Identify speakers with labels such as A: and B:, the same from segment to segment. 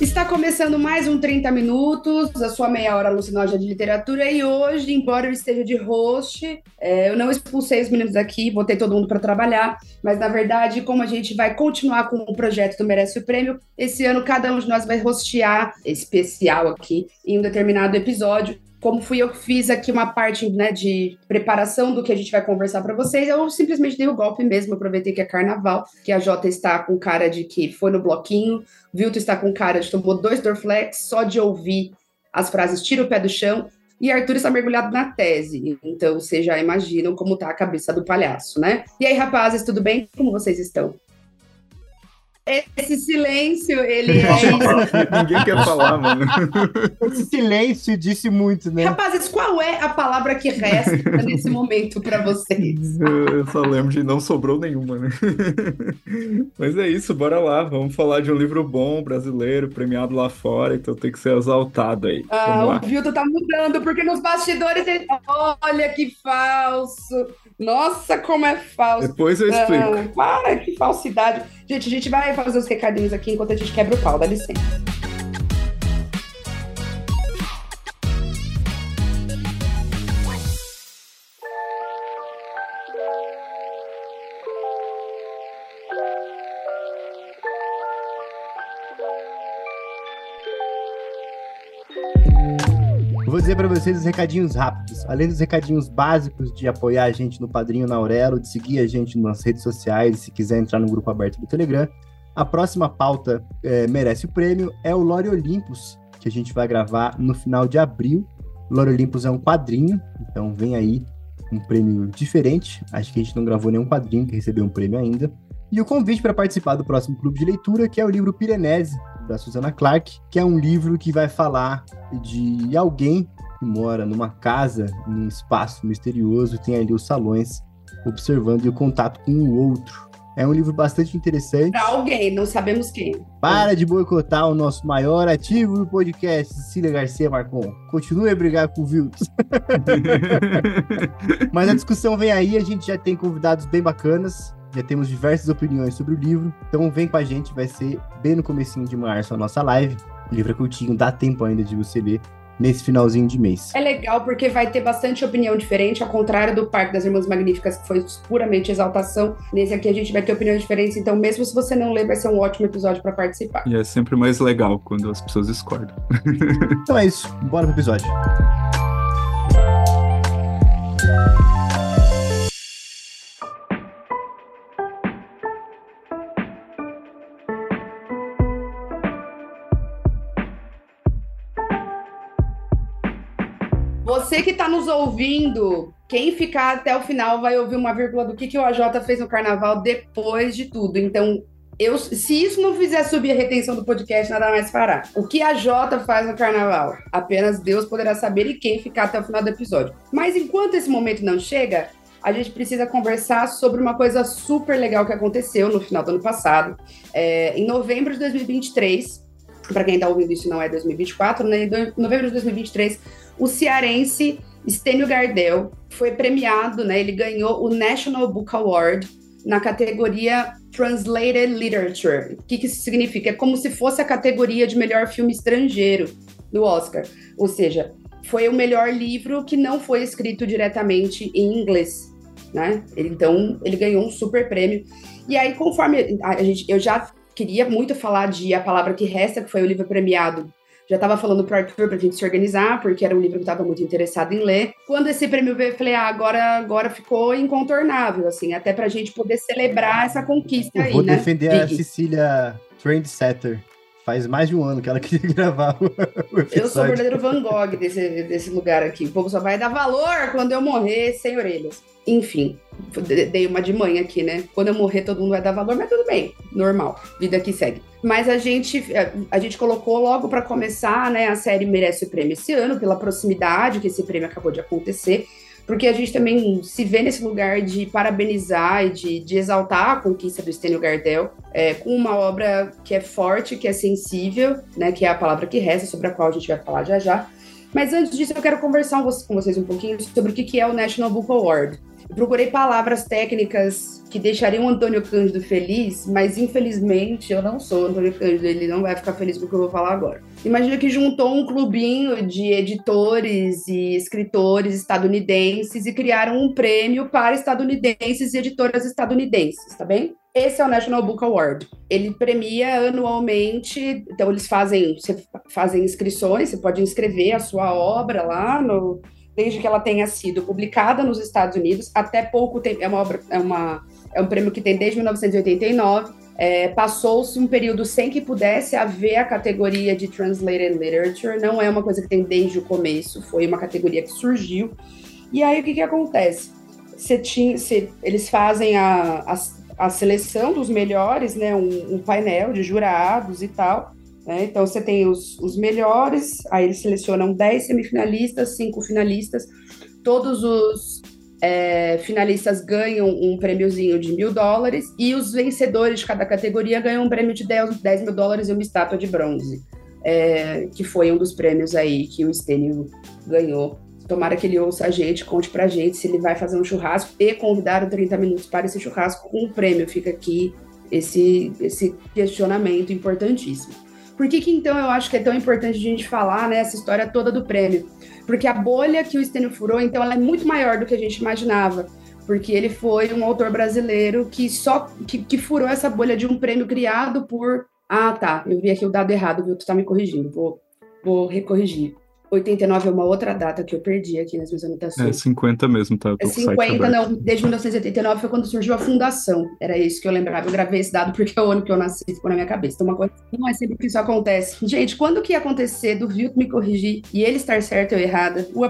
A: Está começando mais um 30 minutos, a sua meia hora alucinógena de literatura. E hoje, embora eu esteja de host, é, eu não expulsei os meninos daqui, botei todo mundo para trabalhar. Mas na verdade, como a gente vai continuar com o projeto do Merece o Prêmio, esse ano cada um de nós vai hostear especial aqui em um determinado episódio como fui eu que fiz aqui uma parte né, de preparação do que a gente vai conversar para vocês, eu simplesmente dei o golpe mesmo, aproveitei que é carnaval, que a Jota está com cara de que foi no bloquinho, Vilto está com cara de tomou dois Dorflex, só de ouvir as frases tira o pé do chão, e Arthur está mergulhado na tese. Então, vocês já imaginam como tá a cabeça do palhaço, né? E aí, rapazes, tudo bem? Como vocês estão? Esse silêncio, ele é
B: Ninguém quer falar, mano.
C: Esse silêncio disse muito, né?
A: Rapazes, qual é a palavra que resta nesse momento para vocês?
B: Eu só lembro de não sobrou nenhuma, né? Mas é isso, bora lá. Vamos falar de um livro bom, brasileiro, premiado lá fora, então tem que ser exaltado aí.
A: Ah, o Vilto tá mudando, porque nos bastidores ele... Olha que falso! Nossa, como é falso!
B: Depois eu explico.
A: Para, que falsidade! Gente, a gente vai fazer os recadinhos aqui enquanto a gente quebra o pau, dá licença.
C: Dizer para vocês os recadinhos rápidos. Além dos recadinhos básicos de apoiar a gente no Padrinho na Aurelo, de seguir a gente nas redes sociais, se quiser entrar no grupo aberto do Telegram. A próxima pauta é, merece o prêmio, é o Lore Olympus, que a gente vai gravar no final de abril. Lore Olympus é um quadrinho, então vem aí um prêmio diferente. Acho que a gente não gravou nenhum quadrinho que recebeu um prêmio ainda. E o convite para participar do próximo clube de leitura, que é o livro Pirenese, da Susana Clark, que é um livro que vai falar de alguém que mora numa casa, num espaço misterioso, tem ali os salões, observando e o contato com o outro. É um livro bastante interessante.
A: Para alguém, não sabemos quem.
C: Para de boicotar o nosso maior ativo do podcast, Cecília Garcia Marcon. Continue a brigar com o Viltos. Mas a discussão vem aí, a gente já tem convidados bem bacanas. Já temos diversas opiniões sobre o livro, então vem com a gente, vai ser bem no comecinho de março a nossa live. O livro é curtinho, dá tempo ainda de você ler nesse finalzinho de mês.
A: É legal porque vai ter bastante opinião diferente, ao contrário do Parque das Irmãs Magníficas, que foi puramente exaltação. Nesse aqui a gente vai ter opiniões diferentes, então mesmo se você não ler, vai ser um ótimo episódio para participar.
B: E é sempre mais legal quando as pessoas discordam.
C: então é isso, bora pro episódio.
A: Você que está nos ouvindo, quem ficar até o final vai ouvir uma vírgula do que, que o AJ fez no carnaval depois de tudo. Então, eu, se isso não fizer subir a retenção do podcast, nada mais fará. O que a Jota faz no carnaval? Apenas Deus poderá saber e quem ficar até o final do episódio. Mas enquanto esse momento não chega, a gente precisa conversar sobre uma coisa super legal que aconteceu no final do ano passado. É, em novembro de 2023, para quem está ouvindo isso não é 2024, né? Em novembro de 2023, o cearense Stênio Gardel foi premiado, né? Ele ganhou o National Book Award na categoria Translated Literature. O que, que isso significa? É como se fosse a categoria de melhor filme estrangeiro do Oscar. Ou seja, foi o melhor livro que não foi escrito diretamente em inglês, né? Então, ele ganhou um super prêmio. E aí, conforme a gente, eu já queria muito falar de A Palavra que Resta, que foi o livro premiado já estava falando pro Arthur pra gente se organizar, porque era um livro que eu estava muito interessado em ler. Quando esse prêmio veio, eu falei, ah, agora, agora ficou incontornável, assim, até pra gente poder celebrar essa conquista
C: eu
A: aí,
C: vou
A: né?
C: defender a Cecília Trendsetter. Faz mais de um ano que ela queria gravar o episódio.
A: Eu sou o verdadeiro Van Gogh desse, desse lugar aqui. O povo só vai dar valor quando eu morrer sem orelhas. Enfim, dei uma de mãe aqui, né? Quando eu morrer, todo mundo vai dar valor, mas tudo bem, normal, vida que segue. Mas a gente, a gente colocou logo para começar, né? A série merece o prêmio esse ano, pela proximidade que esse prêmio acabou de acontecer. Porque a gente também se vê nesse lugar de parabenizar e de, de exaltar a conquista do Stênio Gardel, é, com uma obra que é forte, que é sensível, né, que é a palavra que resta, sobre a qual a gente vai falar já já. Mas antes disso, eu quero conversar com vocês um pouquinho sobre o que é o National Book Award. Eu procurei palavras técnicas que deixariam o Antônio Cândido feliz, mas infelizmente eu não sou Antônio Cândido, ele não vai ficar feliz com o que eu vou falar agora. Imagina que juntou um clubinho de editores e escritores estadunidenses e criaram um prêmio para estadunidenses e editoras estadunidenses, tá bem? Esse é o National Book Award. Ele premia anualmente, então eles fazem, fazem inscrições, você pode inscrever a sua obra lá no, desde que ela tenha sido publicada nos Estados Unidos até pouco tempo. É uma obra, é, uma, é um prêmio que tem desde 1989. É, Passou-se um período sem que pudesse haver a categoria de Translated Literature, não é uma coisa que tem desde o começo, foi uma categoria que surgiu. E aí o que, que acontece? Você tinha, você, eles fazem a, a, a, seleção dos melhores, né? Um, um painel de jurados e tal. Né? Então, você tem os, os melhores, aí eles selecionam 10 semifinalistas, 5 finalistas, todos os é, finalistas ganham um prêmiozinho de mil dólares e os vencedores de cada categoria ganham um prêmio de 10, 10 mil dólares e uma estátua de bronze, é, que foi um dos prêmios aí que o Stênio ganhou. Tomara que ele ouça a gente, conte pra gente se ele vai fazer um churrasco e convidar o 30 minutos para esse churrasco com um prêmio. Fica aqui esse, esse questionamento importantíssimo. Por que, que então eu acho que é tão importante a gente falar né, essa história toda do prêmio? Porque a bolha que o Stênio furou, então, ela é muito maior do que a gente imaginava. Porque ele foi um autor brasileiro que só que, que furou essa bolha de um prêmio criado por. Ah, tá. Eu vi aqui o dado errado, viu? Tu tá me corrigindo. Vou, vou recorrigir. 89 é uma outra data que eu perdi aqui nas minhas anotações.
B: É 50 mesmo, tá?
A: É 50, não. Desde 1989 foi quando surgiu a fundação. Era isso que eu lembrava. Eu gravei esse dado porque é o ano que eu nasci ficou na minha cabeça. Então, uma coisa não é sempre que isso acontece. Gente, quando que ia acontecer do Vilto me corrigir e ele estar certo ou errada? O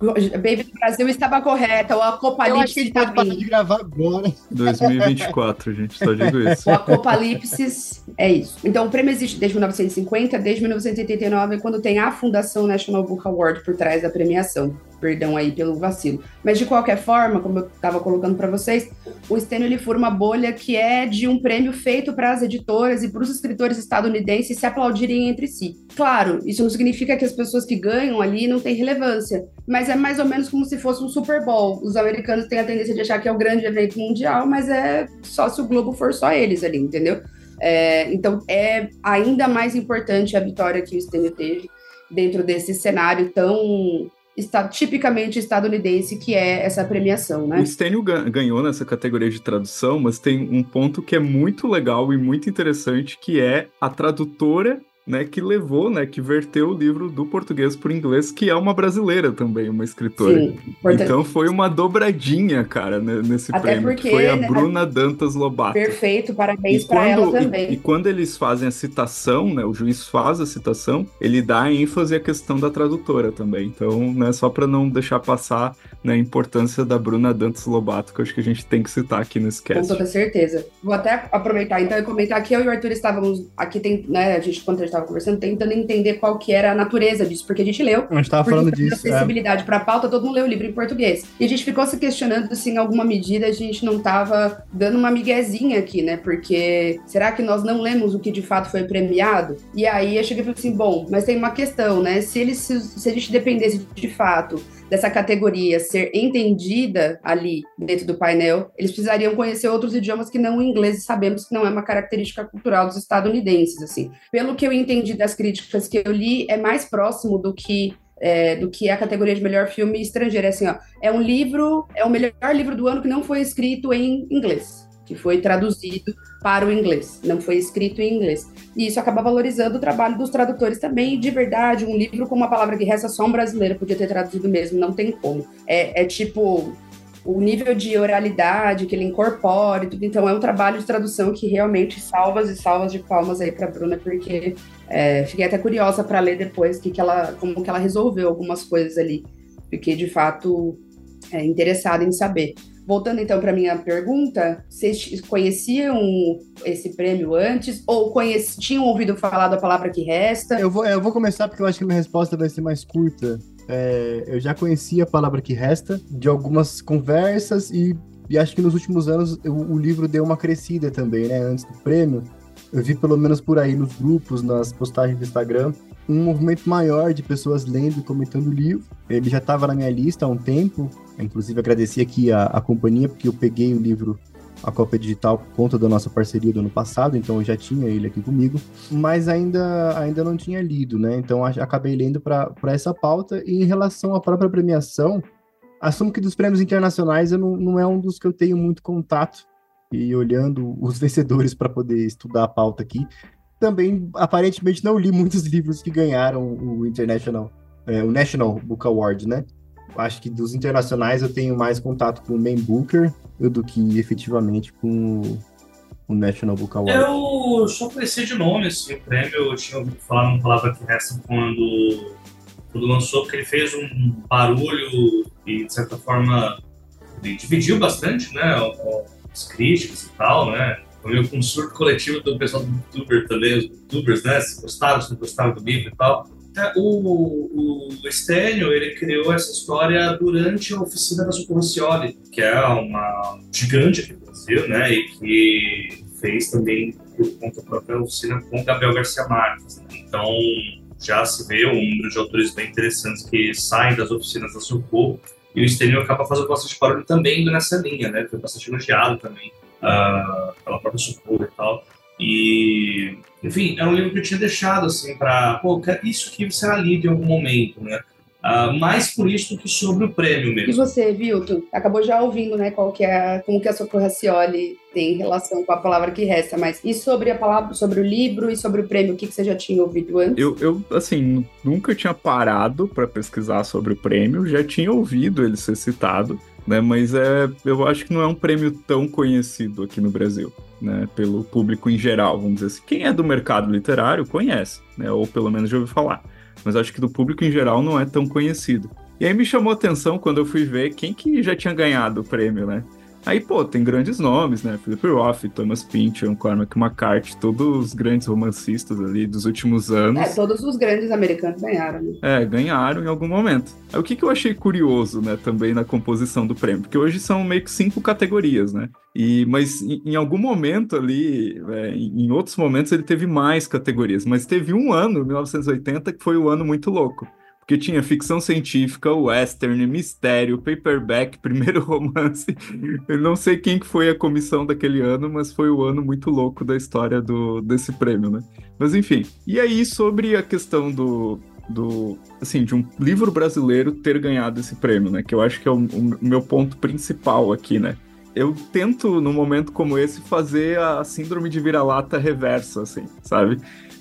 A: Baby do Brasil estava correta, o Apocalipse
C: está vindo. de gravar agora.
B: 2024, gente, só digo isso.
A: O Apocalipse é isso. Então, o prêmio existe desde 1950, desde 1989, quando tem a Fundação National Book Award por trás da premiação. Perdão aí pelo vacilo. Mas de qualquer forma, como eu estava colocando para vocês, o Stênio ele fura uma bolha que é de um prêmio feito para as editoras e para os escritores estadunidenses se aplaudirem entre si. Claro, isso não significa que as pessoas que ganham ali não têm relevância, mas é mais ou menos como se fosse um Super Bowl. Os americanos têm a tendência de achar que é o grande evento mundial, mas é só se o Globo for só eles ali, entendeu? É, então é ainda mais importante a vitória que o Stênio teve dentro desse cenário tão está tipicamente estadunidense, que é essa premiação, né?
B: O Stênio ganhou nessa categoria de tradução, mas tem um ponto que é muito legal e muito interessante, que é a tradutora né, que levou, né, que verteu o livro do português para o inglês, que é uma brasileira também, uma escritora. Sim, então foi uma dobradinha, cara, né, nesse Até prêmio. Porque, foi a né, Bruna Dantas Lobato.
A: Perfeito, parabéns para ela também.
B: E, e, quando eles fazem a citação, né, o juiz faz a citação, ele dá ênfase à questão da tradutora também. Então, né, só para não deixar passar né, a importância da Bruna Dantas Lobato, que eu acho que a gente tem que citar aqui nesse cast.
A: Com toda certeza. Vou até aproveitar então e comentar que eu e o Arthur estávamos aqui tem, né, a gente quando a gente estava conversando, tentando entender qual que era a natureza disso, porque a gente leu.
C: A gente estava falando disso.
A: Acessibilidade é. para a pauta, todo mundo leu o livro em português. E a gente ficou se questionando se em alguma medida a gente não estava dando uma miguezinha aqui, né? Porque será que nós não lemos o que de fato foi premiado? E aí eu cheguei e falei assim, bom, mas tem uma questão, né? Se, eles, se, se a gente dependesse de fato dessa categoria ser entendida ali dentro do painel, eles precisariam conhecer outros idiomas que não o inglês, e sabemos que não é uma característica cultural dos estadunidenses, assim. Pelo que eu entendi das críticas que eu li, é mais próximo do que é, do que a categoria de melhor filme estrangeiro. É assim, ó, é um livro, é o melhor livro do ano que não foi escrito em inglês que foi traduzido para o inglês, não foi escrito em inglês. E isso acaba valorizando o trabalho dos tradutores também. De verdade, um livro com uma palavra que resta só um brasileiro podia ter traduzido mesmo, não tem como. É, é tipo o nível de oralidade que ele incorpora e tudo. Então, é um trabalho de tradução que realmente salvas e salvas de palmas aí para Bruna, porque é, fiquei até curiosa para ler depois que, que ela, como que ela resolveu algumas coisas ali. Fiquei de fato é, interessada em saber. Voltando então para minha pergunta, vocês conheciam esse prêmio antes ou tinham ouvido falar da palavra que resta?
C: Eu vou, eu vou começar porque eu acho que minha resposta vai ser mais curta. é, eu já conhecia a palavra que resta de algumas conversas e, e acho que nos últimos anos o, o, livro deu uma crescida também, né? Antes do prêmio, eu vi pelo menos por aí nos grupos, nas postagens do Instagram, um movimento maior de pessoas lendo e comentando o livro. Ele já estava na minha lista há um tempo, inclusive agradeci aqui a, a companhia, porque eu peguei o livro a cópia digital por conta da nossa parceria do ano passado, então eu já tinha ele aqui comigo, mas ainda, ainda não tinha lido, né? Então acabei lendo para essa pauta. E em relação à própria premiação, assumo que dos prêmios internacionais eu não, não é um dos que eu tenho muito contato. E olhando os vencedores para poder estudar a pauta aqui, também aparentemente não li muitos livros que ganharam o International, é, o National Book Award, né? Acho que dos internacionais eu tenho mais contato com o Man Booker do que efetivamente com o National Book Award.
D: Eu só conheci de nome assim, prêmio, eu tinha ouvido falar numa palavra que resta quando, quando lançou, porque ele fez um barulho e, de certa forma, ele dividiu bastante, né, as críticas e tal, né, foi meio com um surto coletivo do pessoal do YouTuber também, os YouTubers, né, se gostaram, se não gostaram do livro e tal. O, o Estênio, ele criou essa história durante a oficina da Socorro que é uma gigante aqui no Brasil, né, e que fez também por conta própria oficina com Gabriel Garcia Marques. Né? Então, já se vê um número de autores bem interessantes que saem das oficinas da Socorro, e o Estênio acaba fazendo bastante barulho também indo nessa linha, né, foi bastante elogiado também uh, pela própria Socorro e tal. E, enfim, é um livro que eu tinha deixado, assim, para, pô, isso aqui será lido em algum momento, né? Uh, mais por isso do que sobre o prêmio mesmo.
A: E você, Vilton, acabou já ouvindo, né, qual que é, como que a Socorro Racioli tem relação com a palavra que resta, mas e sobre a palavra, sobre o livro e sobre o prêmio, o que, que você já tinha ouvido antes?
B: Eu, eu assim, nunca tinha parado para pesquisar sobre o prêmio, já tinha ouvido ele ser citado, né, mas é, eu acho que não é um prêmio tão conhecido aqui no Brasil né, pelo público em geral, vamos dizer assim. Quem é do mercado literário conhece, né, ou pelo menos já ouviu falar. Mas acho que do público em geral não é tão conhecido. E aí me chamou a atenção quando eu fui ver quem que já tinha ganhado o prêmio, né? Aí, pô, tem grandes nomes, né? Philip Roth, Thomas Pynchon, Cormac McCarthy, todos os grandes romancistas ali dos últimos anos.
A: É, todos os grandes americanos ganharam, né?
B: É, ganharam em algum momento. Aí, o que, que eu achei curioso, né, também na composição do prêmio? Porque hoje são meio que cinco categorias, né? E, mas em, em algum momento ali, é, em outros momentos, ele teve mais categorias. Mas teve um ano, 1980, que foi o um ano muito louco que tinha ficção científica, western, mistério, paperback, primeiro romance. Eu não sei quem que foi a comissão daquele ano, mas foi o ano muito louco da história do, desse prêmio, né? Mas enfim. E aí, sobre a questão do, do assim de um livro brasileiro ter ganhado esse prêmio, né? Que eu acho que é o, o meu ponto principal aqui, né? Eu tento, num momento como esse, fazer a síndrome de vira-lata reversa, assim, sabe?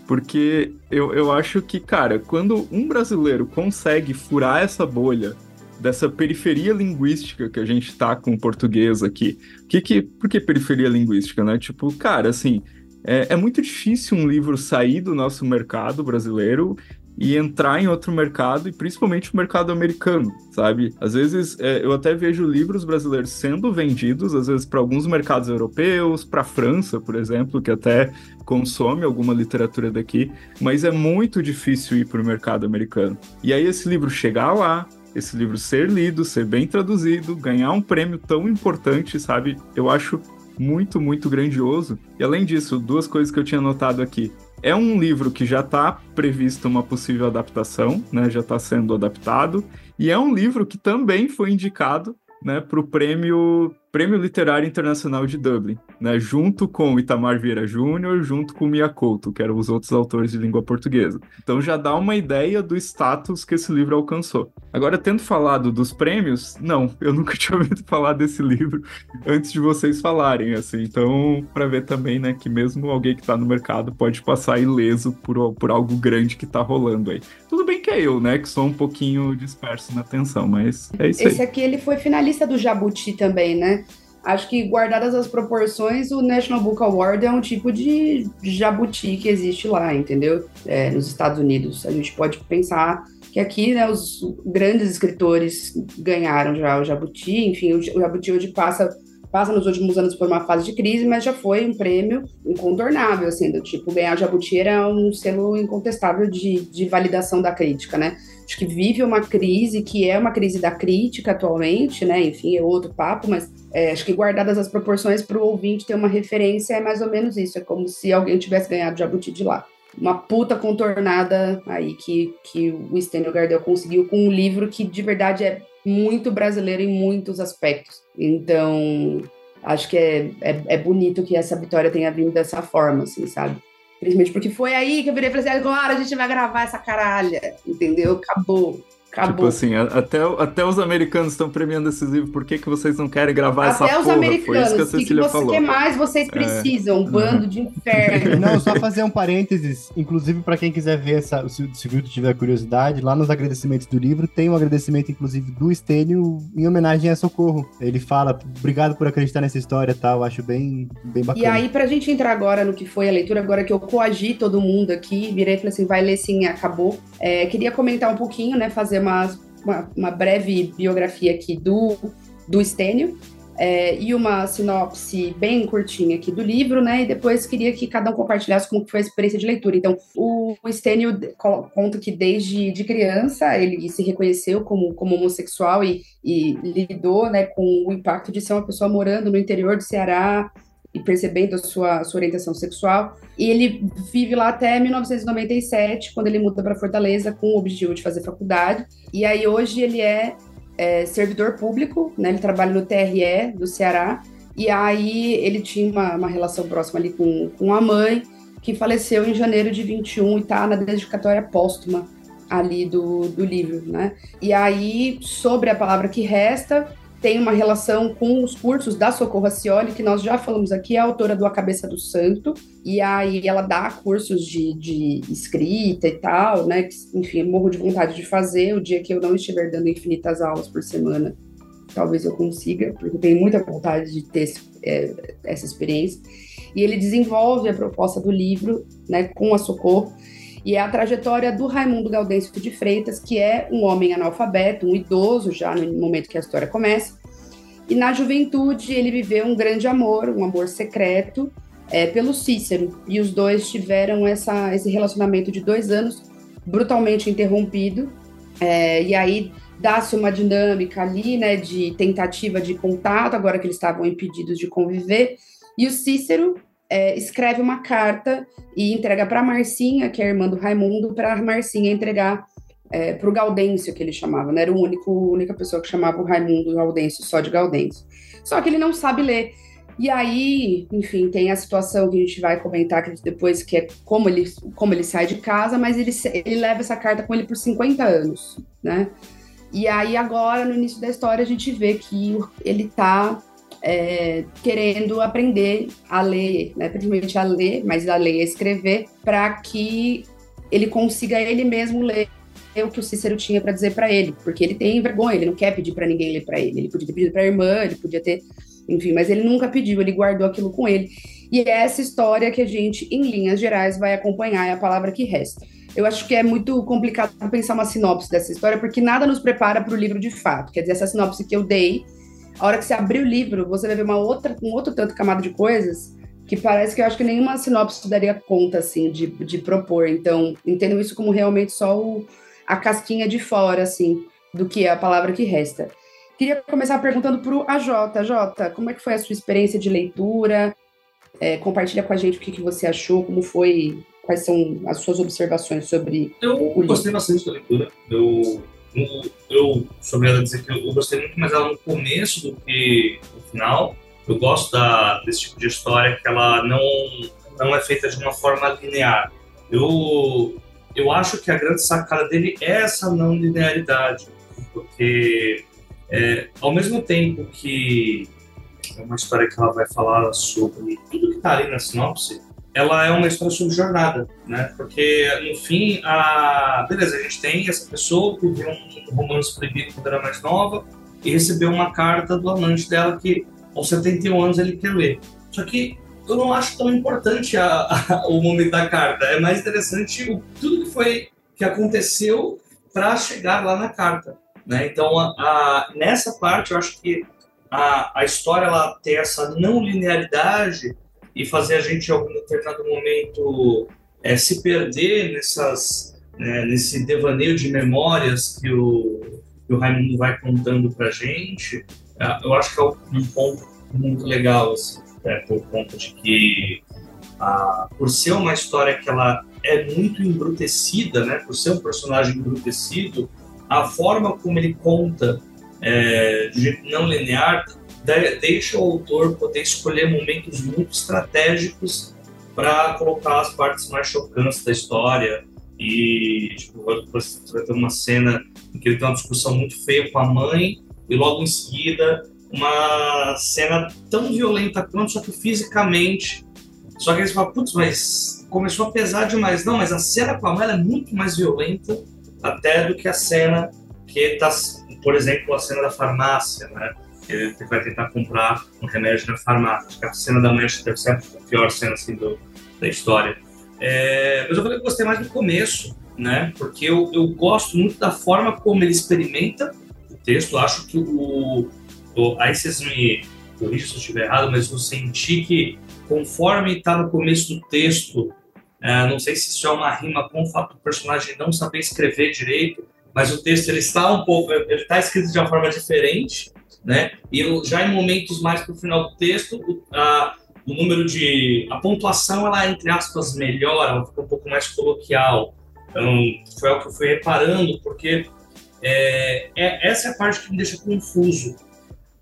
B: Porque eu, eu acho que, cara, quando um brasileiro consegue furar essa bolha dessa periferia linguística que a gente tá com o português aqui. Que que, por que periferia linguística, né? Tipo, cara, assim, é, é muito difícil um livro sair do nosso mercado brasileiro e entrar em outro mercado, e principalmente o mercado americano, sabe? Às vezes é, eu até vejo livros brasileiros sendo vendidos, às vezes para alguns mercados europeus, para a França, por exemplo, que até consome alguma literatura daqui, mas é muito difícil ir para o mercado americano. E aí esse livro chegar lá, esse livro ser lido, ser bem traduzido, ganhar um prêmio tão importante, sabe? Eu acho muito, muito grandioso. E além disso, duas coisas que eu tinha notado aqui. É um livro que já está prevista uma possível adaptação, né? Já está sendo adaptado. E é um livro que também foi indicado né, para o prêmio Prêmio Literário Internacional de Dublin, né, junto com Itamar Vieira Júnior, junto com Mia Couto, que eram os outros autores de língua portuguesa. Então já dá uma ideia do status que esse livro alcançou. Agora, tendo falado dos prêmios, não, eu nunca tinha ouvido falar desse livro antes de vocês falarem, assim. Então, para ver também, né, que mesmo alguém que está no mercado pode passar ileso por, por algo grande que está rolando aí. Tudo bem que é eu, né, que sou um pouquinho disperso na atenção, mas é isso
A: aí. Esse aqui, ele foi finalista do Jabuti também, né? Acho que, guardadas as proporções, o National Book Award é um tipo de jabuti que existe lá, entendeu? É, nos Estados Unidos. A gente pode pensar que aqui, né, os grandes escritores ganharam já o jabuti. Enfim, o jabuti hoje passa passa nos últimos anos por uma fase de crise, mas já foi um prêmio incontornável, assim, do tipo, ganhar Jabuti era um selo incontestável de, de validação da crítica, né? Acho que vive uma crise que é uma crise da crítica atualmente, né? Enfim, é outro papo, mas é, acho que guardadas as proporções para o ouvinte ter uma referência é mais ou menos isso. É como se alguém tivesse ganhado Jabuti de lá uma puta contornada aí que, que o Stênio Gardel conseguiu com um livro que de verdade é muito brasileiro em muitos aspectos. Então, acho que é, é, é bonito que essa vitória tenha vindo dessa forma, assim, sabe? Principalmente porque foi aí que eu virei e falei assim, agora a gente vai gravar essa caralha, entendeu? Acabou. Acabou.
B: Tipo assim, até, até os americanos estão premiando esses livros, por que, que vocês não querem gravar até essa porra? Até os americanos, Foi isso que a Cecília
A: que,
B: falou.
A: O que mais vocês é. precisam? É. Um bando de inferno.
C: Não, só fazer um parênteses, inclusive para quem quiser ver, essa, se, se o Vitor tiver curiosidade, lá nos agradecimentos do livro, tem um agradecimento, inclusive, do Estênio em homenagem a Socorro. Ele fala, obrigado por acreditar nessa história e tal, acho bem, bem bacana.
A: E aí, pra gente entrar agora no que foi a leitura, agora que eu coagi todo mundo aqui, virei e falei assim, vai ler sim, acabou. É, queria comentar um pouquinho, né, fazer umas uma, uma breve biografia aqui do, do Stênio, é, e uma sinopse bem curtinha aqui do livro, né? E depois queria que cada um compartilhasse como foi a experiência de leitura. Então, o Stênio conta que desde de criança ele se reconheceu como, como homossexual e, e lidou né, com o impacto de ser uma pessoa morando no interior do Ceará, e percebendo a sua, sua orientação sexual. E ele vive lá até 1997, quando ele muda para Fortaleza com o objetivo de fazer faculdade. E aí hoje ele é, é, servidor público, né? Ele trabalha no TRE do Ceará. E aí ele tinha uma, uma relação próxima ali com, com a mãe, que faleceu em janeiro de 21 e está na dedicatória póstuma ali do, do livro, né? E aí, sobre a palavra que resta, tem uma relação com os cursos da Socorro Acioli, que nós já falamos aqui, é autora do A Cabeça do Santo, e aí ela dá cursos de, de escrita e tal, né? Que, enfim, morro de vontade de fazer. O dia que eu não estiver dando infinitas aulas por semana, talvez eu consiga, porque eu tenho muita vontade de ter esse, é, essa experiência. E ele desenvolve a proposta do livro, né, com a Socorro, e é a trajetória do Raimundo Gaudêncio de Freitas, que é um homem analfabeto, um idoso já no momento que a história começa. E na juventude ele viveu um grande amor, um amor secreto é, pelo Cícero. E os dois tiveram essa, esse relacionamento de dois anos brutalmente interrompido. É, e aí dá-se uma dinâmica ali, né, de tentativa de contato, agora que eles estavam impedidos de conviver. E o Cícero é, escreve uma carta e entrega para Marcinha, que é a irmã do Raimundo, para Marcinha entregar é, para o Gaudêncio, que ele chamava, né? Era o único, a única pessoa que chamava o Raimundo Gaudêncio, só de Gaudêncio. Só que ele não sabe ler. E aí, enfim, tem a situação que a gente vai comentar depois, que é como ele, como ele sai de casa, mas ele, ele leva essa carta com ele por 50 anos, né? E aí, agora, no início da história, a gente vê que ele está é, querendo aprender a ler, né, principalmente a ler, mas a ler e a escrever, para que ele consiga ele mesmo ler o que o Cícero tinha para dizer para ele, porque ele tem vergonha, ele não quer pedir para ninguém ler para ele. Ele podia ter pedido para a irmã, ele podia ter, enfim, mas ele nunca pediu, ele guardou aquilo com ele. E é essa história que a gente, em linhas gerais, vai acompanhar, é a palavra que resta. Eu acho que é muito complicado pensar uma sinopse dessa história, porque nada nos prepara para o livro de fato. Quer dizer, essa sinopse que eu dei a hora que você abrir o livro, você vai ver uma outra, um outro tanto camada de coisas que parece que eu acho que nenhuma sinopse daria conta, assim, de, de propor. Então, entendo isso como realmente só o, a casquinha de fora, assim, do que é a palavra que resta. Queria começar perguntando para o AJ. AJ, como é que foi a sua experiência de leitura? É, compartilha com a gente o que, que você achou, como foi, quais são as suas observações sobre
D: eu
A: o livro.
D: Eu gostei bastante da leitura. Eu eu sou obrigado a dizer que eu, eu, gostei muito mais dela no começo do que no final. Eu gosto da, desse tipo de história que ela não, não é feita de uma forma linear. Eu, eu acho que a grande sacada dele é essa não linearidade, porque é, ao mesmo tempo que é uma história que ela vai falar sobre tudo que está ali na sinopse, ela é uma história sobre jornada, né? Porque no fim, a beleza, a gente tem essa pessoa que viu um romance proibido quando era mais nova e recebeu uma carta do amante dela que aos 71 anos ele quer ler. Só que eu não acho tão importante a, a, o momento da carta. É mais interessante o, tudo que foi que aconteceu para chegar lá na carta, né? Então, a, nessa parte eu acho que a, a história ela ter essa não linearidade e fazer a gente, em algum determinado momento, é, se perder nessas, né, nesse devaneio de memórias que o, que o Raimundo vai contando para gente, é, eu acho que é um ponto muito legal, assim, é, por conta de que, a, por ser uma história que ela é muito embrutecida, né, por ser um personagem embrutecido, a forma como ele conta é, de jeito não linear deixa o autor poder escolher momentos muito estratégicos para colocar as partes mais chocantes da história. E tipo, você vai ter uma cena em que ele tem uma discussão muito feia com a mãe, e logo em seguida uma cena tão violenta quanto, só que fisicamente. Só que eles falam, putz, mas começou a pesar demais. Não, mas a cena com a mãe é muito mais violenta até do que a cena que está, por exemplo, a cena da farmácia, né? Ele vai tentar comprar um remédio na farmácia. Que a cena da deve ser a pior cena assim, do, da história. É, mas eu falei que gostei mais do começo, né? Porque eu, eu gosto muito da forma como ele experimenta o texto. Acho que o. o aí vocês me corrigem se eu estiver errado, mas eu senti que conforme está no começo do texto, é, não sei se isso é uma rima com o fato do personagem não saber escrever direito, mas o texto ele está um pouco, ele está escrito de uma forma diferente, né? E já em momentos mais para o final do texto, o, a, o número de a pontuação ela entre aspas melhora, ela fica um pouco mais coloquial. Então foi o que eu fui reparando, porque é, é, essa é a parte que me deixa confuso,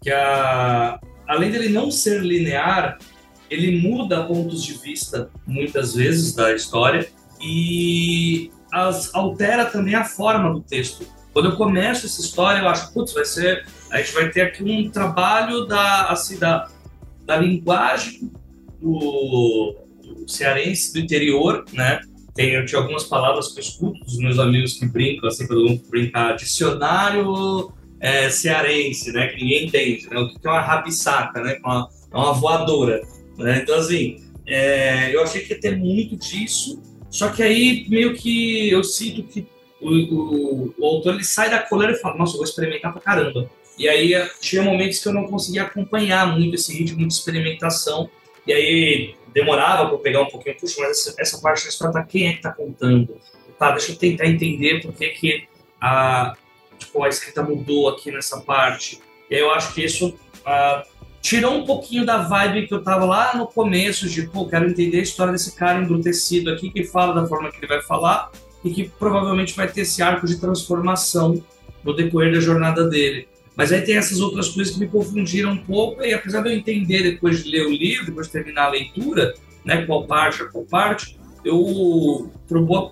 D: que a, além dele não ser linear, ele muda pontos de vista muitas vezes da história e as, altera também a forma do texto. Quando eu começo essa história, eu acho, putz, vai ser. A gente vai ter aqui um trabalho da, assim, da, da linguagem do, do cearense do interior, né? Tem, eu tinha algumas palavras que eu escuto dos meus amigos que brincam, assim, quando vão brincar, dicionário é, cearense, né? Que ninguém entende, né? O que é uma rabisaca, né? Uma, é uma voadora, né? Então, assim, é, eu achei que ia ter muito disso, só que aí meio que eu sinto que o, o, o autor ele sai da coleira e fala, nossa, eu vou experimentar pra caramba. E aí tinha momentos que eu não conseguia acompanhar muito esse ritmo de experimentação. E aí demorava para pegar um pouquinho, puxa, mas essa, essa parte da história, tá, quem é que tá contando? Tá, deixa eu tentar entender por que, que a, tipo, a escrita mudou aqui nessa parte. E aí eu acho que isso uh, tirou um pouquinho da vibe que eu tava lá no começo, de, pô, quero entender a história desse cara embrutecido aqui, que fala da forma que ele vai falar, e que provavelmente vai ter esse arco de transformação no decorrer da jornada dele. Mas aí tem essas outras coisas que me confundiram um pouco, e apesar de eu entender depois de ler o livro, depois de terminar a leitura, né, qual parte é qual parte, eu, por boa,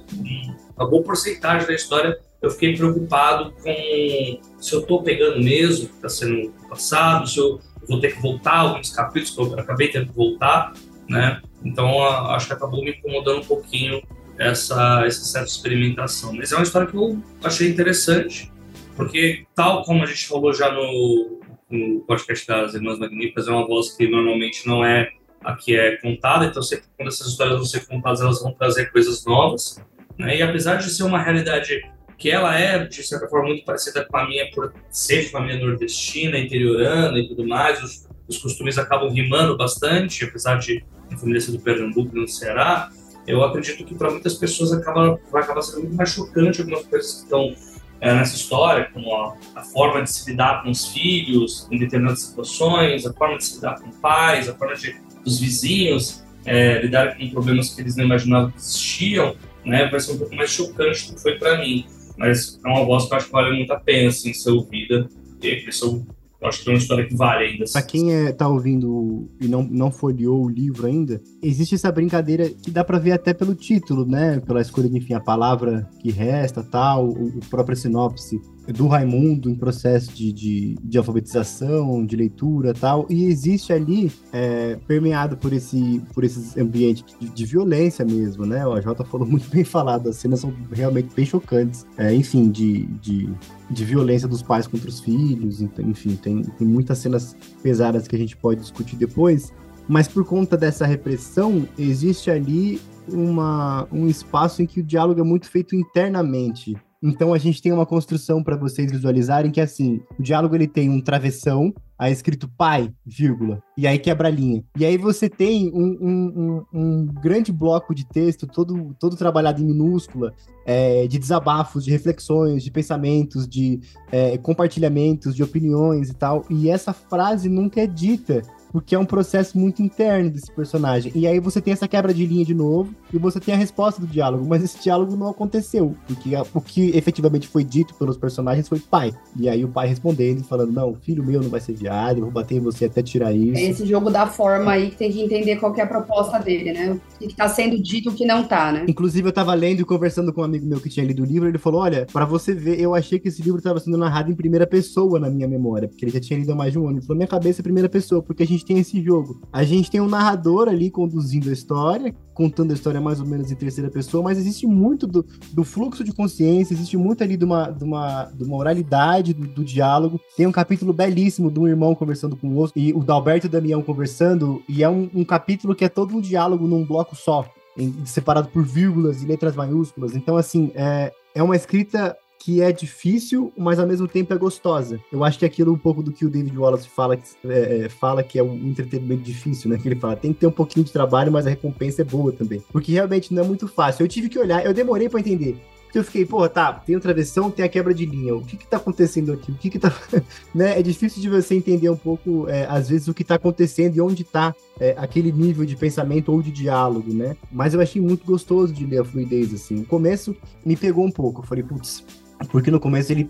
D: uma boa porcentagem da história, eu fiquei preocupado com se eu estou pegando mesmo, que está sendo passado, se eu vou ter que voltar alguns capítulos que eu acabei tendo que voltar, né? Então acho que acabou me incomodando um pouquinho essa, essa certa experimentação. Mas é uma história que eu achei interessante, porque tal como a gente falou já no, no podcast das Irmãs Magníficas, é uma voz que normalmente não é a que é contada, então sempre quando essas histórias vão ser contadas, elas vão trazer coisas novas. Né? E apesar de ser uma realidade que ela é, de certa forma, muito parecida com a minha, por ser família nordestina, interiorana e tudo mais, os, os costumes acabam rimando bastante, apesar de a família ser do Pernambuco e no Ceará, eu acredito que para muitas pessoas acaba, vai acabar sendo muito mais chocante algumas coisas que estão é, nessa história, como a, a, forma de se lidar com os filhos em determinadas situações, a forma de se lidar com pais, a forma de os vizinhos é, lidar com problemas que eles não imaginavam que existiam, né, vai ser um pouco mais chocante do que foi para mim. Mas é uma voz que eu acho que vale muito a pena assim, ser ouvida. E eu acho que é uma história que vale ainda.
C: Pra quem é, tá ouvindo e não, não folheou o livro ainda, existe essa brincadeira que dá pra ver até pelo título, né? Pela escolha de, enfim, a palavra que resta, tal, o, o próprio sinopse do Raimundo em processo de, de, de alfabetização, de leitura tal, e existe ali, é, permeado por esse por esses ambientes de, de, violência mesmo, né? O AJ falou muito bem falado, as cenas são realmente bem chocantes, é, enfim, de, de, de violência dos pais contra os filhos, enfim, tem, tem muitas cenas pesadas que a gente pode discutir depois, mas por conta dessa repressão, existe ali uma, um espaço em que o diálogo é muito feito internamente Então a gente tem uma construção para vocês visualizarem que assim, o diálogo ele tem um travessão, aí escrito pai, vírgula, e aí quebra a linha. E aí você tem um, um, um, um grande bloco de texto, todo, todo trabalhado em minúscula, é, de desabafos, de reflexões, de pensamentos, de é, compartilhamentos, de opiniões e tal. E essa frase nunca é dita porque é um processo muito interno desse personagem. E aí você tem essa quebra de linha de novo, e você tem a resposta do diálogo, mas esse diálogo não aconteceu, porque o que efetivamente foi dito pelos personagens foi pai. E aí o pai respondendo, falando: Não, filho meu não vai ser viado, eu vou bater em você até tirar isso.
A: É esse jogo da forma aí que tem que entender qual que é a proposta dele, né? O que, tá sendo dito e o que não tá, né?
C: Inclusive, eu tava lendo e conversando com um amigo meu que tinha lido o livro, ele falou: Olha, para você ver, eu achei que esse livro estava sendo narrado em primeira pessoa na minha memória, porque ele já tinha lido há mais de um ano. Ele falou: Minha cabeça é primeira pessoa, porque a gente tem esse jogo. A gente tem um narrador ali conduzindo a história, contando a história mais ou menos em terceira pessoa, mas existe muito do, do fluxo de consciência, existe muito ali de uma, de uma, de uma oralidade do, do diálogo. Tem um capítulo belíssimo de um irmão conversando com o outro, e o Dalberto e o Damião conversando, e é um, um capítulo que é todo um diálogo num bloco só, em, separado por vírgulas e letras maiúsculas. Então, assim, é, é uma escrita que é difícil, mas ao mesmo tempo é gostosa. Eu acho que aquilo um pouco do que o David Wallace fala, é, fala que é um entretenimento difícil, né? Que ele fala, tem que ter um pouquinho de trabalho, mas a recompensa é boa também. Porque realmente não é muito fácil. Eu tive que olhar, eu demorei para entender. Eu fiquei, pô, tá, tem o travessão, tem a quebra de linha. O que que tá acontecendo aqui? O que que tá... né? É difícil de você entender um pouco, é, às vezes, o que tá acontecendo e onde tá é, aquele nível de pensamento ou de diálogo, né? Mas eu achei muito gostoso de ler a fluidez, assim. O começo me pegou um pouco. Eu falei, putz, porque no começo ele